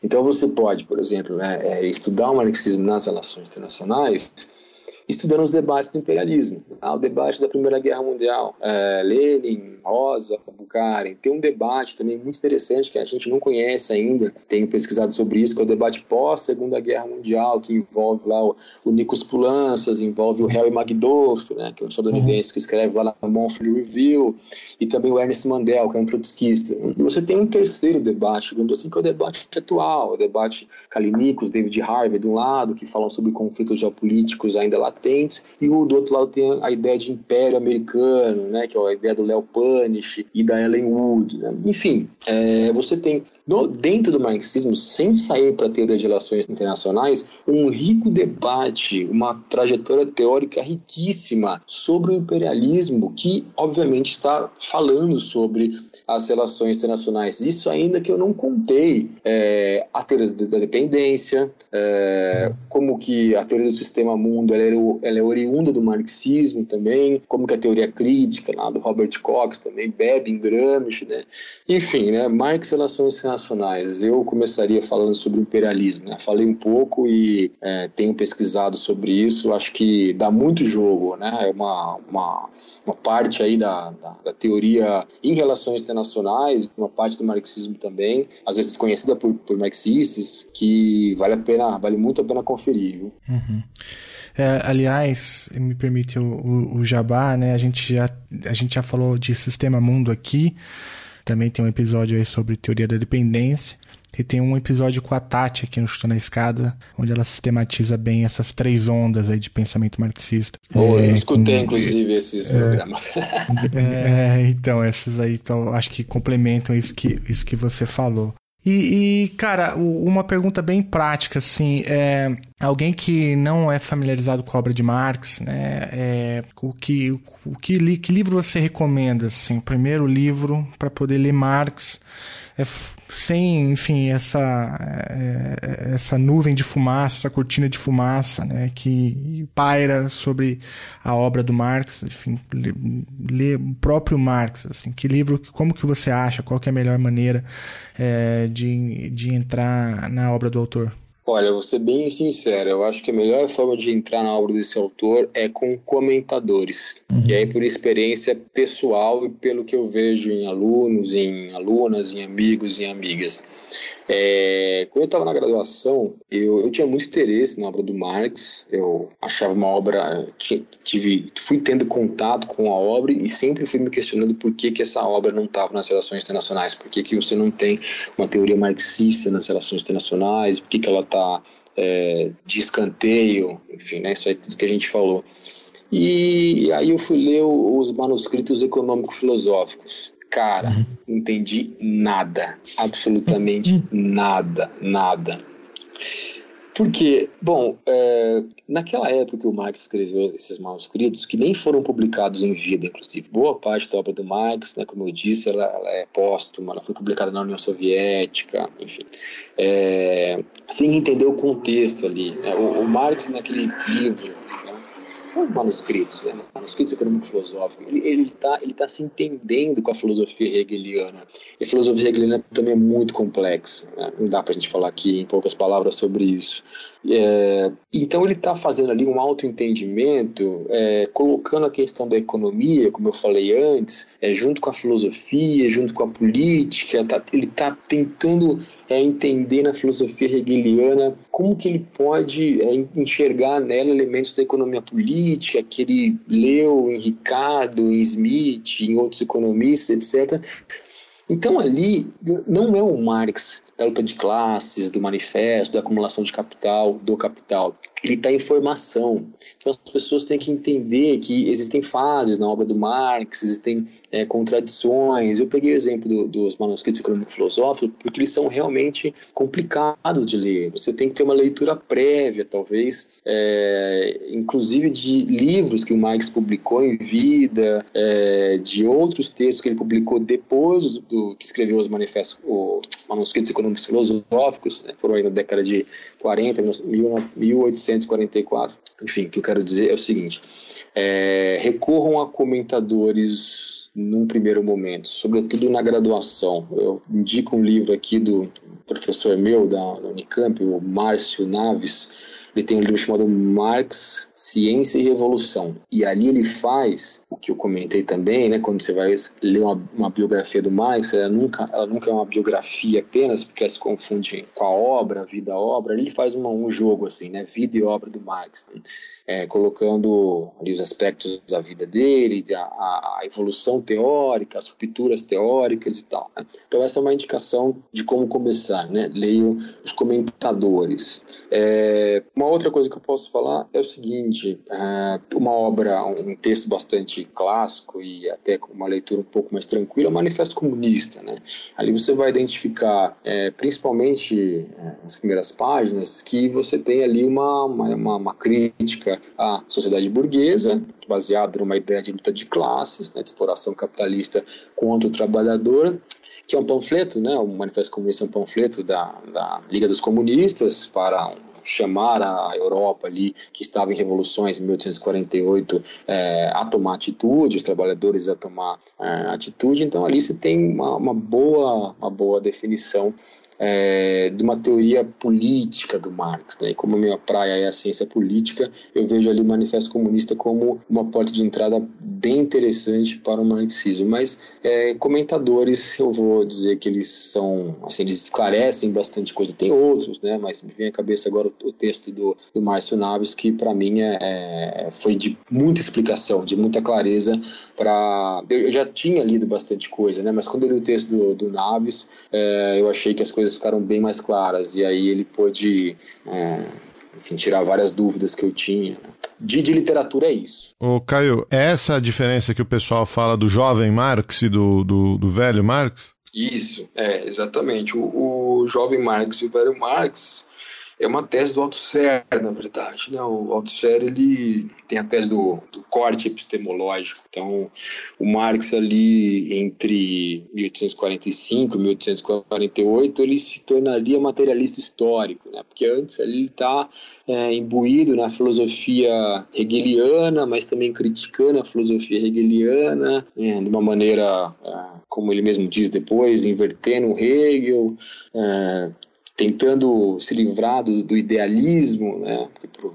Então você pode, por exemplo, né, é, estudar o marxismo nas relações internacionais estudando os debates do imperialismo. O debate da Primeira Guerra Mundial, é, Lenin, Rosa, Bukharin. Tem um debate também muito interessante que a gente não conhece ainda, tenho pesquisado sobre isso, que é o debate pós-Segunda Guerra Mundial, que envolve lá o, o Nikos Poulanças, envolve o Harry Magdoff, né, que é um estadunidense que escreve lá na Monthly Review, e também o Ernest Mandel, que é um trotskista. E você tem um terceiro debate, digamos assim, que é o debate atual, o debate Kalinikos, David Harvey, de um lado, que falam sobre conflitos geopolíticos ainda latentes, e o do outro lado tem a ideia de império americano, né, que é a ideia do Léo Panish e da Ellen Wood. Né? Enfim, é, você tem no, dentro do marxismo, sem sair para a teoria de relações internacionais, um rico debate, uma trajetória teórica riquíssima sobre o imperialismo, que obviamente está falando sobre as relações internacionais. Isso ainda que eu não contei é, a teoria da dependência, é, como que a teoria do sistema mundo ela é, ela é, oriunda do marxismo também, como que a teoria crítica lá do Robert Cox também bebe em Gramsci, né? Enfim, né? Marx relações internacionais. Eu começaria falando sobre imperialismo, né? Falei um pouco e é, tenho pesquisado sobre isso. Acho que dá muito jogo, né? É uma, uma, uma parte aí da, da, da teoria em relações internacionais internacionais, uma parte do marxismo também, às vezes conhecida por, por marxistas, que vale a pena, vale muito a pena conferir. Viu? Uhum. É, aliás, me permite o, o, o, jabá, né? A gente, já, a gente já falou de sistema mundo aqui. Também tem um episódio aí sobre teoria da dependência. E tem um episódio com a Tati aqui no Chutando a Escada, onde ela sistematiza bem essas três ondas aí de pensamento marxista. Oh, é, eu escutei, com, inclusive, esses é, programas. [LAUGHS] é, então, esses aí então, acho que complementam isso que, isso que você falou. E, e, cara, uma pergunta bem prática, assim, é, alguém que não é familiarizado com a obra de Marx, né, é, o que, o que, que livro você recomenda, assim, o primeiro livro para poder ler Marx, é, sem, enfim, essa, é, é, essa nuvem de fumaça, essa cortina de fumaça, né, que paira sobre a obra do Marx, enfim, ler o próprio Marx, assim, que livro, como que você acha, qual que é a melhor maneira é, de, de entrar na obra do autor? Olha, vou ser bem sincero, eu acho que a melhor forma de entrar na obra desse autor é com comentadores. Uhum. E aí, por experiência pessoal e pelo que eu vejo em alunos, em alunas, em amigos e amigas. É, quando eu estava na graduação, eu, eu, tinha muito interesse na obra do Marx. Eu achava uma obra, tive, fui tendo contato com a obra e sempre fui me questionando por que, que essa obra não estava nas relações internacionais, por que, que você não tem uma teoria marxista nas relações internacionais, por que, que ela está é, de escanteio, enfim, né, isso aí tudo que a gente falou. E aí eu fui ler os manuscritos econômico-filosóficos. Cara, uhum. entendi nada, absolutamente uhum. nada, nada. Porque, bom, é, naquela época que o Marx escreveu esses manuscritos, que nem foram publicados em vida, inclusive, boa parte da obra do Marx, né, como eu disse, ela, ela é póstuma, ela foi publicada na União Soviética, enfim, é, sem entender o contexto ali. Né, o, o Marx, naquele livro, são manuscritos, né? manuscritos econômico-filosóficos. Ele está ele tá se entendendo com a filosofia hegeliana. E a filosofia hegeliana também é muito complexa. Né? Não dá para a gente falar aqui em poucas palavras sobre isso. É, então ele está fazendo ali um autoentendimento, é, colocando a questão da economia, como eu falei antes, é, junto com a filosofia, junto com a política. Tá, ele está tentando é, entender na filosofia hegeliana como que ele pode é, enxergar nela elementos da economia política que ele leu em Ricardo, em Smith, em outros economistas, etc. Então ali não é o Marx da luta de classes, do manifesto, da acumulação de capital, do capital. Ele está em formação. Então as pessoas têm que entender que existem fases na obra do Marx, existem é, contradições. Eu peguei o exemplo do, dos manuscritos econômico-filosóficos porque eles são realmente complicados de ler. Você tem que ter uma leitura prévia, talvez, é, inclusive de livros que o Marx publicou em vida, é, de outros textos que ele publicou depois do que escreveu os manifestos, manuscritos econômicos econômicos filosóficos, né, foram aí na década de 40, 1844. Enfim, o que eu quero dizer é o seguinte: é, recorram a comentadores num primeiro momento, sobretudo na graduação. Eu indico um livro aqui do professor meu da Unicamp, o Márcio Naves ele tem um livro chamado Marx, Ciência e Revolução. E ali ele faz o que eu comentei também, né? Quando você vai ler uma, uma biografia do Marx, ela nunca, ela nunca é uma biografia apenas, porque ela se confunde com a obra, vida, obra. Ele faz uma, um jogo assim, né? Vida e obra do Marx. Né? É, colocando ali os aspectos da vida dele, a, a, evolução teórica, as rupturas teóricas e tal. Né? Então essa é uma indicação de como começar, né? Leio os comentadores. É, uma uma outra coisa que eu posso falar é o seguinte: é, uma obra, um texto bastante clássico e até com uma leitura um pouco mais tranquila, é o Manifesto Comunista. Né? Ali você vai identificar, é, principalmente é, nas primeiras páginas, que você tem ali uma, uma, uma crítica à sociedade burguesa, baseada numa ideia de luta de classes, né, de exploração capitalista contra o trabalhador, que é um panfleto, né, o Manifesto Comunista é um panfleto da, da Liga dos Comunistas para um chamar a Europa ali, que estava em revoluções em 1848, é, a tomar atitude, os trabalhadores a tomar é, atitude. Então ali você tem uma, uma, boa, uma boa definição é, de uma teoria política do Marx. Né? E como a minha praia é a ciência política, eu vejo ali o Manifesto Comunista como uma porta de entrada bem interessante para o marxismo. Mas é, comentadores, eu vou dizer que eles são, assim, eles esclarecem bastante coisa. Tem outros, né? Mas me vem à cabeça agora o, o texto do, do Márcio Naves, que para mim é, é, foi de muita explicação, de muita clareza para eu já tinha lido bastante coisa, né? Mas quando eu li o texto do, do Naves, é, eu achei que as coisas ficaram bem mais claras e aí ele pôde é, enfim, tirar várias dúvidas que eu tinha. De, de literatura é isso. Ô, Caio, é essa a diferença que o pessoal fala do jovem Marx e do, do, do velho Marx? Isso, é, exatamente. O, o jovem Marx e o velho Marx é uma tese do Althusser, na verdade. Né? O Althusser ele tem a tese do, do, corte epistemológico. Então, o Marx ali entre 1845 e 1848 ele se tornaria materialista histórico, né? porque antes ele está é, imbuído na filosofia hegeliana, mas também criticando a filosofia hegeliana é, de uma maneira, é, como ele mesmo diz depois, invertendo Hegel, é, tentando se livrar do, do idealismo, né?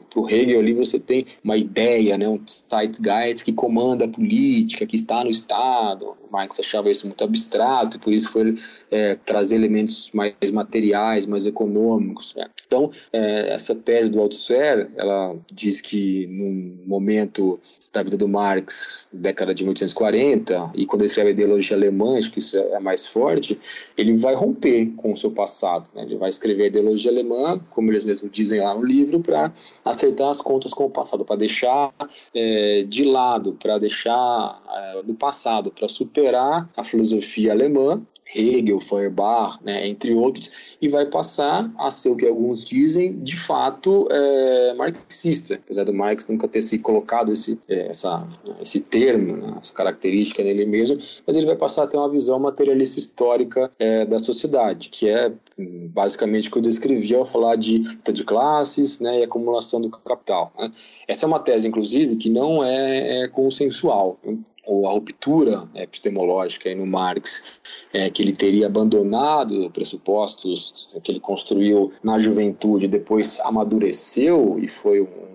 Para o Hegel ali você tem uma ideia, né? um Zeitgeist que comanda a política, que está no Estado. O Marx achava isso muito abstrato e por isso foi é, trazer elementos mais materiais, mais econômicos. Né? Então, é, essa tese do Althusser, ela diz que num momento da vida do Marx, década de 1840, e quando ele escreve a ideologia alemã, acho que isso é mais forte, ele vai romper com o seu passado. Né? Ele vai escrever a ideologia alemã, como eles mesmos dizem lá no livro, para acertar as contas com o passado, para deixar é, de lado, para deixar é, no passado, para superar a filosofia alemã Hegel, Feuerbach, né, entre outros, e vai passar a ser o que alguns dizem, de fato, é, marxista, apesar do Marx nunca ter se colocado esse, é, essa, esse termo, né, essa característica nele mesmo, mas ele vai passar a ter uma visão materialista histórica é, da sociedade, que é basicamente o que eu descrevi ao falar de luta de classes né, e acumulação do capital. Né. Essa é uma tese, inclusive, que não é, é consensual ou a ruptura epistemológica aí no Marx, é, que ele teria abandonado pressupostos que ele construiu na juventude, depois amadureceu e foi um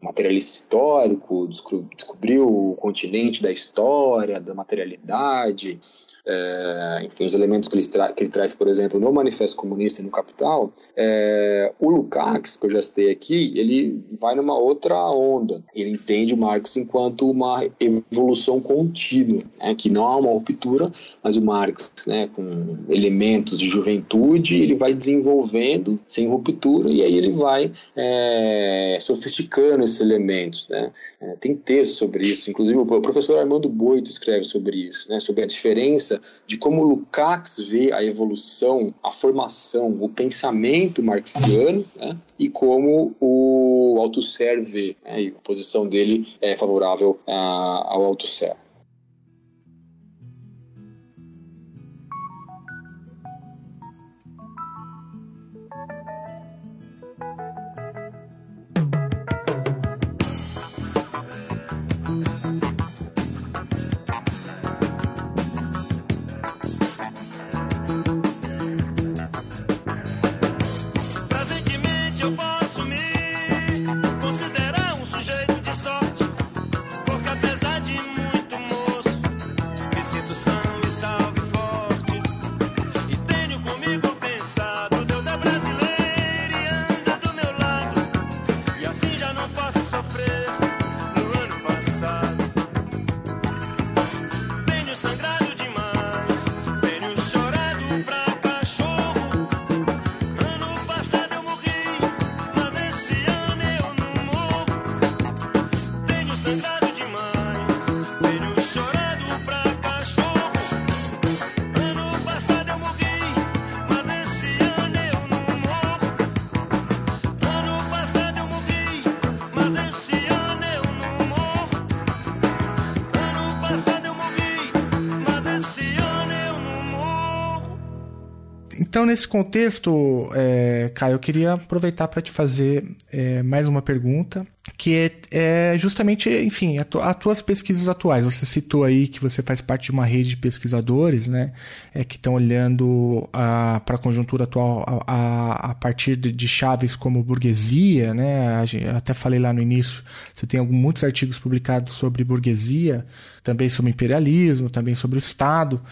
materialista histórico, descobriu o continente da história, da materialidade, é, enfim, os elementos que ele, que ele, traz, por exemplo, no Manifesto Comunista e no Capital, é, o Lukács, que eu já citei aqui, ele vai numa outra onda. Ele entende o Marx enquanto uma evolução contínua, né, que não há uma ruptura, mas o Marx, né, com elementos de juventude, ele vai desenvolvendo sem ruptura e aí ele vai é, sofisticando esses elementos. Né. É, tem texto sobre isso, inclusive o professor Armando Boito escreve sobre isso, né, sobre a diferença de como Lukács vê a evolução, a formação, o pensamento marxiano, né, e como o Althusser vê, né, e a posição dele é favorável a, ao Althusser. Então, nesse contexto, é, Caio, eu queria aproveitar para te fazer é, mais uma pergunta, que é, é justamente, enfim, as tu, tuas pesquisas atuais. Você citou aí que você faz parte de uma rede de pesquisadores, né, é, que estão olhando para a conjuntura atual a, a, a partir de, de, chaves como burguesia, né, até falei lá no início, você tem alguns, muitos artigos publicados sobre burguesia, também sobre imperialismo, também sobre o Estado.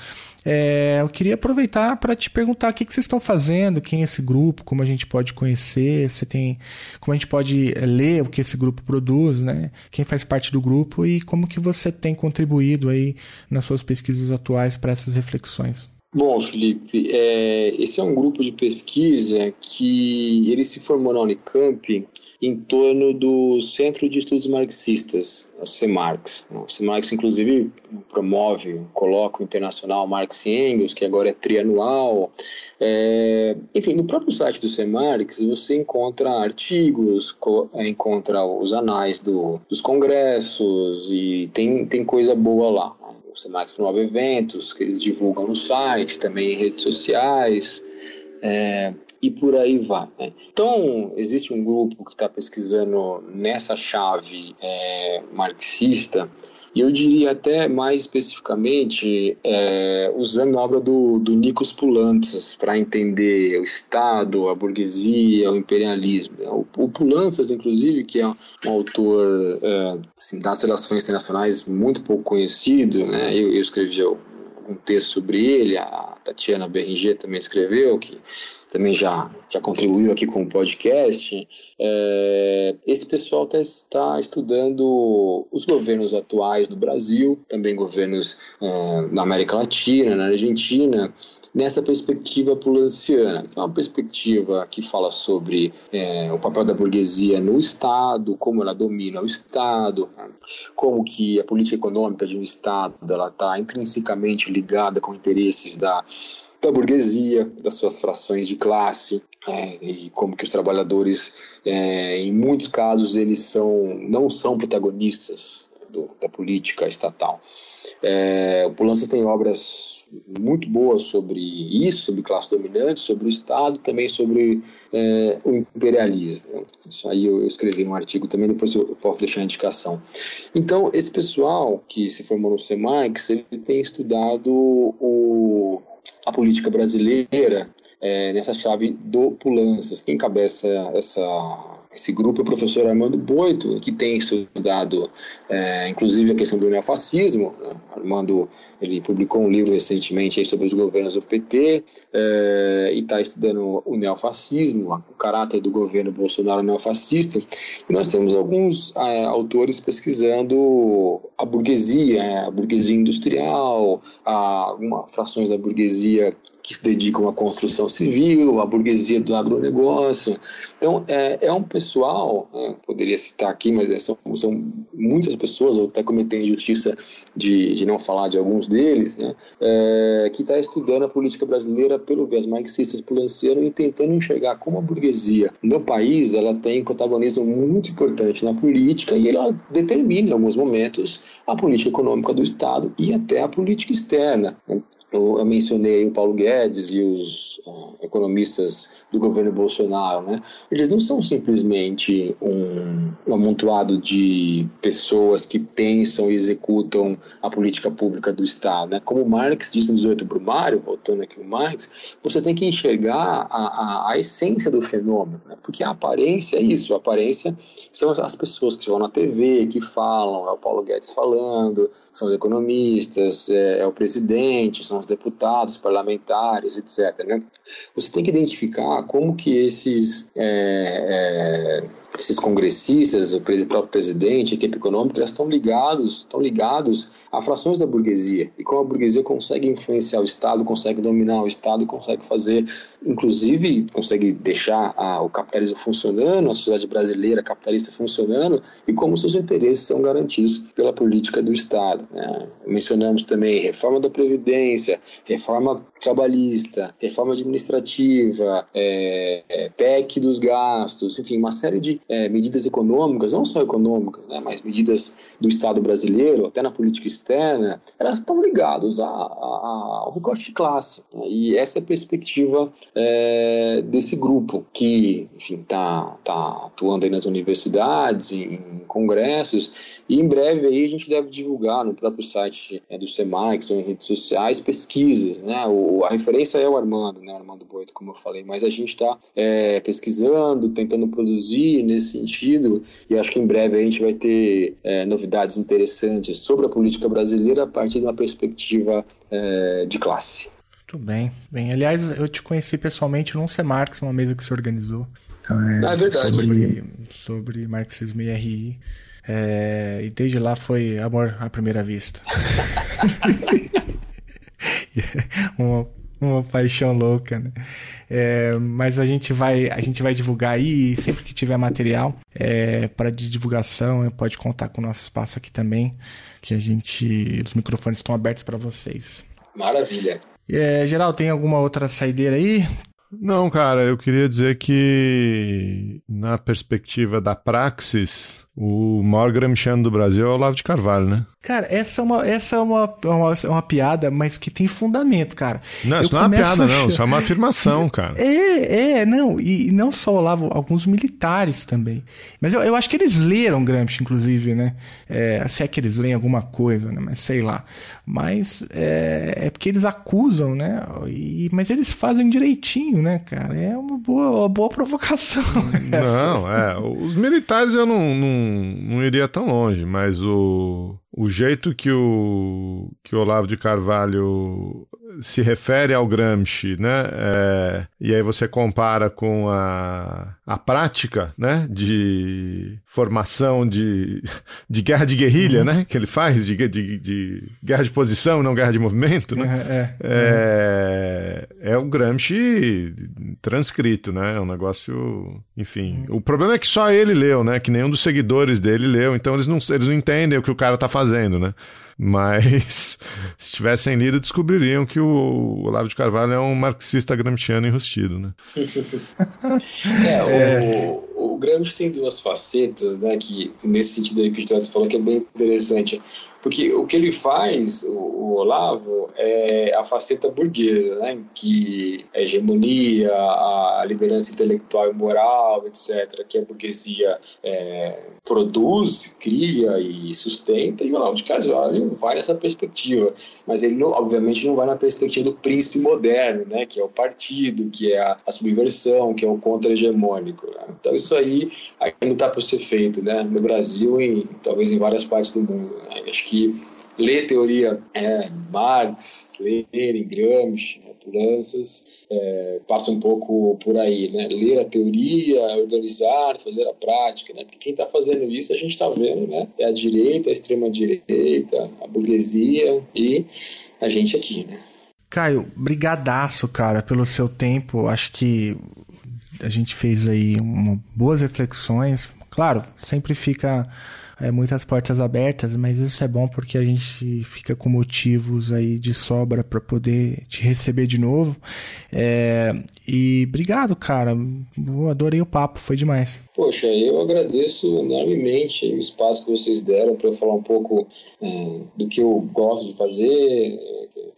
É, eu queria aproveitar para te perguntar o que, que vocês estão fazendo, quem é esse grupo, como a gente pode conhecer, você tem, como a gente pode é, ler o que esse grupo produz, né? Quem faz parte do grupo e como que você tem contribuído aí nas suas pesquisas atuais para essas reflexões. Bom, Felipe, é, esse é um grupo de pesquisa que ele se formou na Unicamp em torno do Centro de Estudos Marxistas, o CEMARX. O CEMARX, inclusive, promove o colóquio internacional Marx e Engels, que agora é trianual. É, enfim, no próprio site do CEMARX você encontra artigos, encontra os anais do, dos congressos e tem, tem coisa boa lá. O CEMARX promove eventos que eles divulgam no site, também em redes sociais. É, e por aí vai. Né? Então, existe um grupo que está pesquisando nessa chave é, marxista, e eu diria até mais especificamente é, usando a obra do, do Nikos Poulantzas para entender o Estado, a burguesia, o imperialismo. O, o Poulantzas, inclusive, que é um autor é, assim, das relações internacionais muito pouco conhecido, né? eu, eu escrevi um texto sobre ele, a Tatiana Berringer também escreveu, que também já, já contribuiu aqui com o podcast, é, esse pessoal está tá estudando os governos atuais do Brasil, também governos é, na América Latina, na Argentina, nessa perspectiva pulanciana, que é uma perspectiva que fala sobre é, o papel da burguesia no Estado, como ela domina o Estado, como que a política econômica de um Estado está intrinsecamente ligada com interesses da da burguesia, das suas frações de classe, é, e como que os trabalhadores, é, em muitos casos, eles são, não são protagonistas do, da política estatal. É, o Pulanças tem obras muito boas sobre isso, sobre classe dominante, sobre o Estado, também sobre é, o imperialismo. Isso aí eu, escrevi um artigo também, depois eu posso deixar a indicação. Então, esse pessoal que se formou no SEMAX, ele tem estudado o, a política brasileira é, nessa chave do Pulanças. Quem encabeça essa esse grupo é o professor Armando Boito, que tem estudado, é, inclusive, a questão do neofascismo. Armando ele publicou um livro recentemente sobre os governos do PT é, e está estudando o neofascismo, o caráter do governo Bolsonaro neofascista. E nós temos alguns é, autores pesquisando a burguesia, a burguesia industrial, a, uma, frações da burguesia que se dedicam à construção civil, à burguesia do agronegócio. Então, é, é um pessoal, né, poderia citar aqui, mas é, são, são muitas pessoas, eu até cometer injustiça de, de não falar de alguns deles, né, é, que está estudando a política brasileira pelo viés marxista pulanciano e tentando enxergar como a burguesia no país ela tem um protagonismo muito importante na política e ela determina, em alguns momentos, a política econômica do Estado e até a política externa. Eu, eu, mencionei o Paulo Guedes e os uh, economistas do governo Bolsonaro, né? Eles não são simplesmente um, um amontoado de pessoas que pensam e executam a política pública do Estado, né? Como Marx disse no 18 Brumário, voltando aqui o Marx, você tem que enxergar a, a, a essência do fenômeno, né? Porque a aparência é isso, a aparência são as pessoas que vão na TV, que falam, é o Paulo Guedes falando, são os economistas, é, é o presidente, são os deputados, parlamentares, etc. Né? Você tem que identificar como que esses é, é, esses congressistas, o próprio presidente, a equipe econômica, elas estão ligados, estão ligados a frações da burguesia e como a burguesia consegue influenciar o Estado, consegue dominar o Estado, consegue fazer, inclusive, consegue deixar a, o capitalismo funcionando, a sociedade brasileira capitalista funcionando e como seus interesses são garantidos pela política do Estado. Né? Mencionamos também reforma da previdência, reforma trabalhista, reforma administrativa, é, é, PEC dos gastos, enfim, uma série de é, medidas econômicas, não só econômicas, né, mas medidas do Estado brasileiro, até na política externa, elas estão ligadas ao recorte de classe. Né, e essa é a perspectiva é, desse grupo que, enfim, está tá atuando aí nas universidades, em, congressos, e em breve aí a gente deve divulgar no próprio site é, do SEMARX ou em redes sociais pesquisas, né? O, a referência é o Armando, né? Armando Boito, como eu falei, mas a gente está é, pesquisando, tentando produzir nesse sentido, e acho que em breve a gente vai ter é, novidades interessantes sobre a política brasileira a partir de uma perspectiva é, de classe. Muito bem. Bem, aliás, eu te conheci pessoalmente num Semarx, uma mesa que se organizou. Então, é, ah, é verdade. Sobre, sobre marxismo e RI. É, e desde lá foi amor à primeira vista. [LAUGHS] [LAUGHS] uma, [LAUGHS] uma paixão louca, né? É, mas a gente vai a gente vai divulgar aí e sempre que tiver material é, para de divulgação pode contar com o nosso espaço aqui também que a gente os microfones estão abertos para vocês. Maravilha. É, geral tem alguma outra saideira aí? Não cara eu queria dizer que na perspectiva da praxis o maior gramsciano do Brasil é o Olavo de Carvalho, né? Cara, essa é uma, essa é uma, uma, uma piada, mas que tem fundamento, cara. Não, isso eu não é uma piada, não. Isso é uma afirmação, [LAUGHS] cara. É, é, não. E não só o Olavo, alguns militares também. Mas eu, eu acho que eles leram Gramsci, inclusive, né? É, se é que eles leem alguma coisa, né? Mas sei lá. Mas é, é porque eles acusam, né? E, mas eles fazem direitinho, né, cara? É uma boa, uma boa provocação. [LAUGHS] Não, é. Os militares eu não, não não iria tão longe, mas o, o jeito que o, que o Olavo de Carvalho se refere ao Gramsci, né? É, e aí você compara com a, a prática, né? De formação de, [LAUGHS] de guerra de guerrilha, uhum. né? Que ele faz, de, de, de, guerra de posição, não guerra de movimento, né? É, é, é, é o Gramsci transcrito, né? É um negócio, enfim. Uhum. O problema é que só ele leu, né? Que nenhum dos seguidores dele leu, então eles não, eles não entendem o que o cara tá fazendo, né? Mas [LAUGHS] se tivessem lido, descobririam que o Olavo de Carvalho é um marxista gramsciano enrustido, né? [LAUGHS] é. O, o Gramsci tem duas facetas, né? Que nesse sentido aí que o Tito falou que é bem interessante. Porque o que ele faz, o, o Olavo, é a faceta burguesa, né? que a hegemonia, a, a liderança intelectual e moral, etc., que a burguesia é, produz, cria e sustenta, e o Olavo de Carvalho vai nessa perspectiva. Mas ele, não, obviamente, não vai na perspectiva do príncipe moderno, né? que é o partido, que é a, a subversão, que é o contra-hegemônico. Né? Então, isso aí ainda está por ser feito né? no Brasil e talvez em várias partes do mundo. Né? Acho que ler teoria é, Marx, Lenin, Gramsci, Puranças, é, passa um pouco por aí, né? Ler a teoria, organizar, fazer a prática, né? Porque quem está fazendo isso a gente está vendo, né? É a direita, a extrema direita, a burguesia e a gente aqui, né? Caio, brigadaço, cara, pelo seu tempo. Acho que a gente fez aí uma, boas reflexões. Claro, sempre fica é, muitas portas abertas, mas isso é bom porque a gente fica com motivos aí de sobra para poder te receber de novo. É, e obrigado, cara. Adorei o papo, foi demais. Poxa, eu agradeço enormemente o espaço que vocês deram para eu falar um pouco é, do que eu gosto de fazer,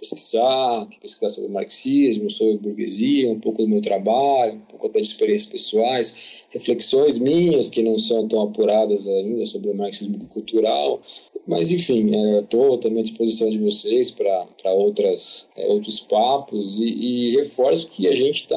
pesquisar, pesquisar sobre marxismo, sobre burguesia, um pouco do meu trabalho, um pouco até de experiências pessoais, reflexões minhas que não são tão apuradas ainda sobre o marxismo cultural. Mas, enfim, estou é, também à disposição de vocês para outras é, outros papos e, e, reforço que a gente está,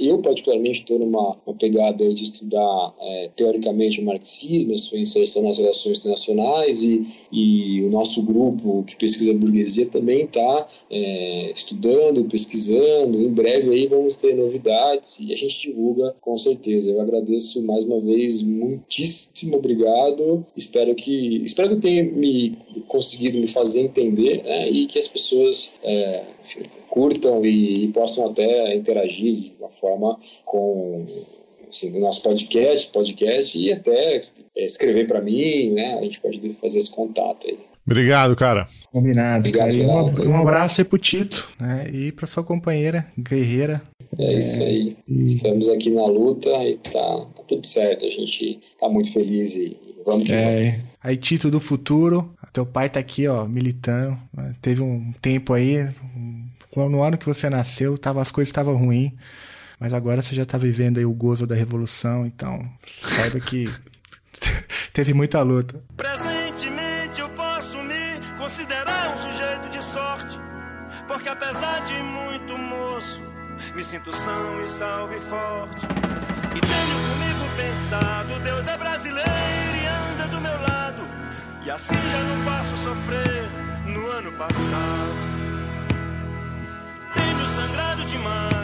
eu particularmente estou numa pegada de estudar é, teoricamente o marxismo, sua inserção nas relações internacionais e, e o nosso grupo que pesquisa a burguesia também está é, estudando, pesquisando. Em breve aí vamos ter novidades e a gente divulga com certeza. Eu agradeço mais uma vez, muitíssimo obrigado. Espero que espero que tenha me conseguido me fazer entender né, e que as pessoas é, enfim, curtam e, e, possam até interagir de uma forma com assim, o nosso podcast, podcast e até escrever para mim, né? A gente pode fazer esse contato aí. Obrigado, cara. Combinado. Obrigado, cara. Um, um, abraço aí pro Tito, né? E pra sua companheira, guerreira. É isso aí. Estamos aqui na luta e tá, tá tudo certo. A gente tá muito feliz e vamos que É. vamos. Aí, Tito do futuro, teu pai tá aqui, ó, militando. né? Teve um tempo aí, um- no ano que você nasceu, tava, as coisas estavam ruins, mas agora você já tá vivendo aí o gozo da revolução, então saiba que [LAUGHS] teve muita luta. Presentemente eu posso me considerar um sujeito de sorte, porque apesar de muito moço, me sinto são e salve forte. E tenho comigo pensado, Deus é brasileiro e anda do meu lado, e assim já não passo sofrer no ano passado. Tenho sangrado demais,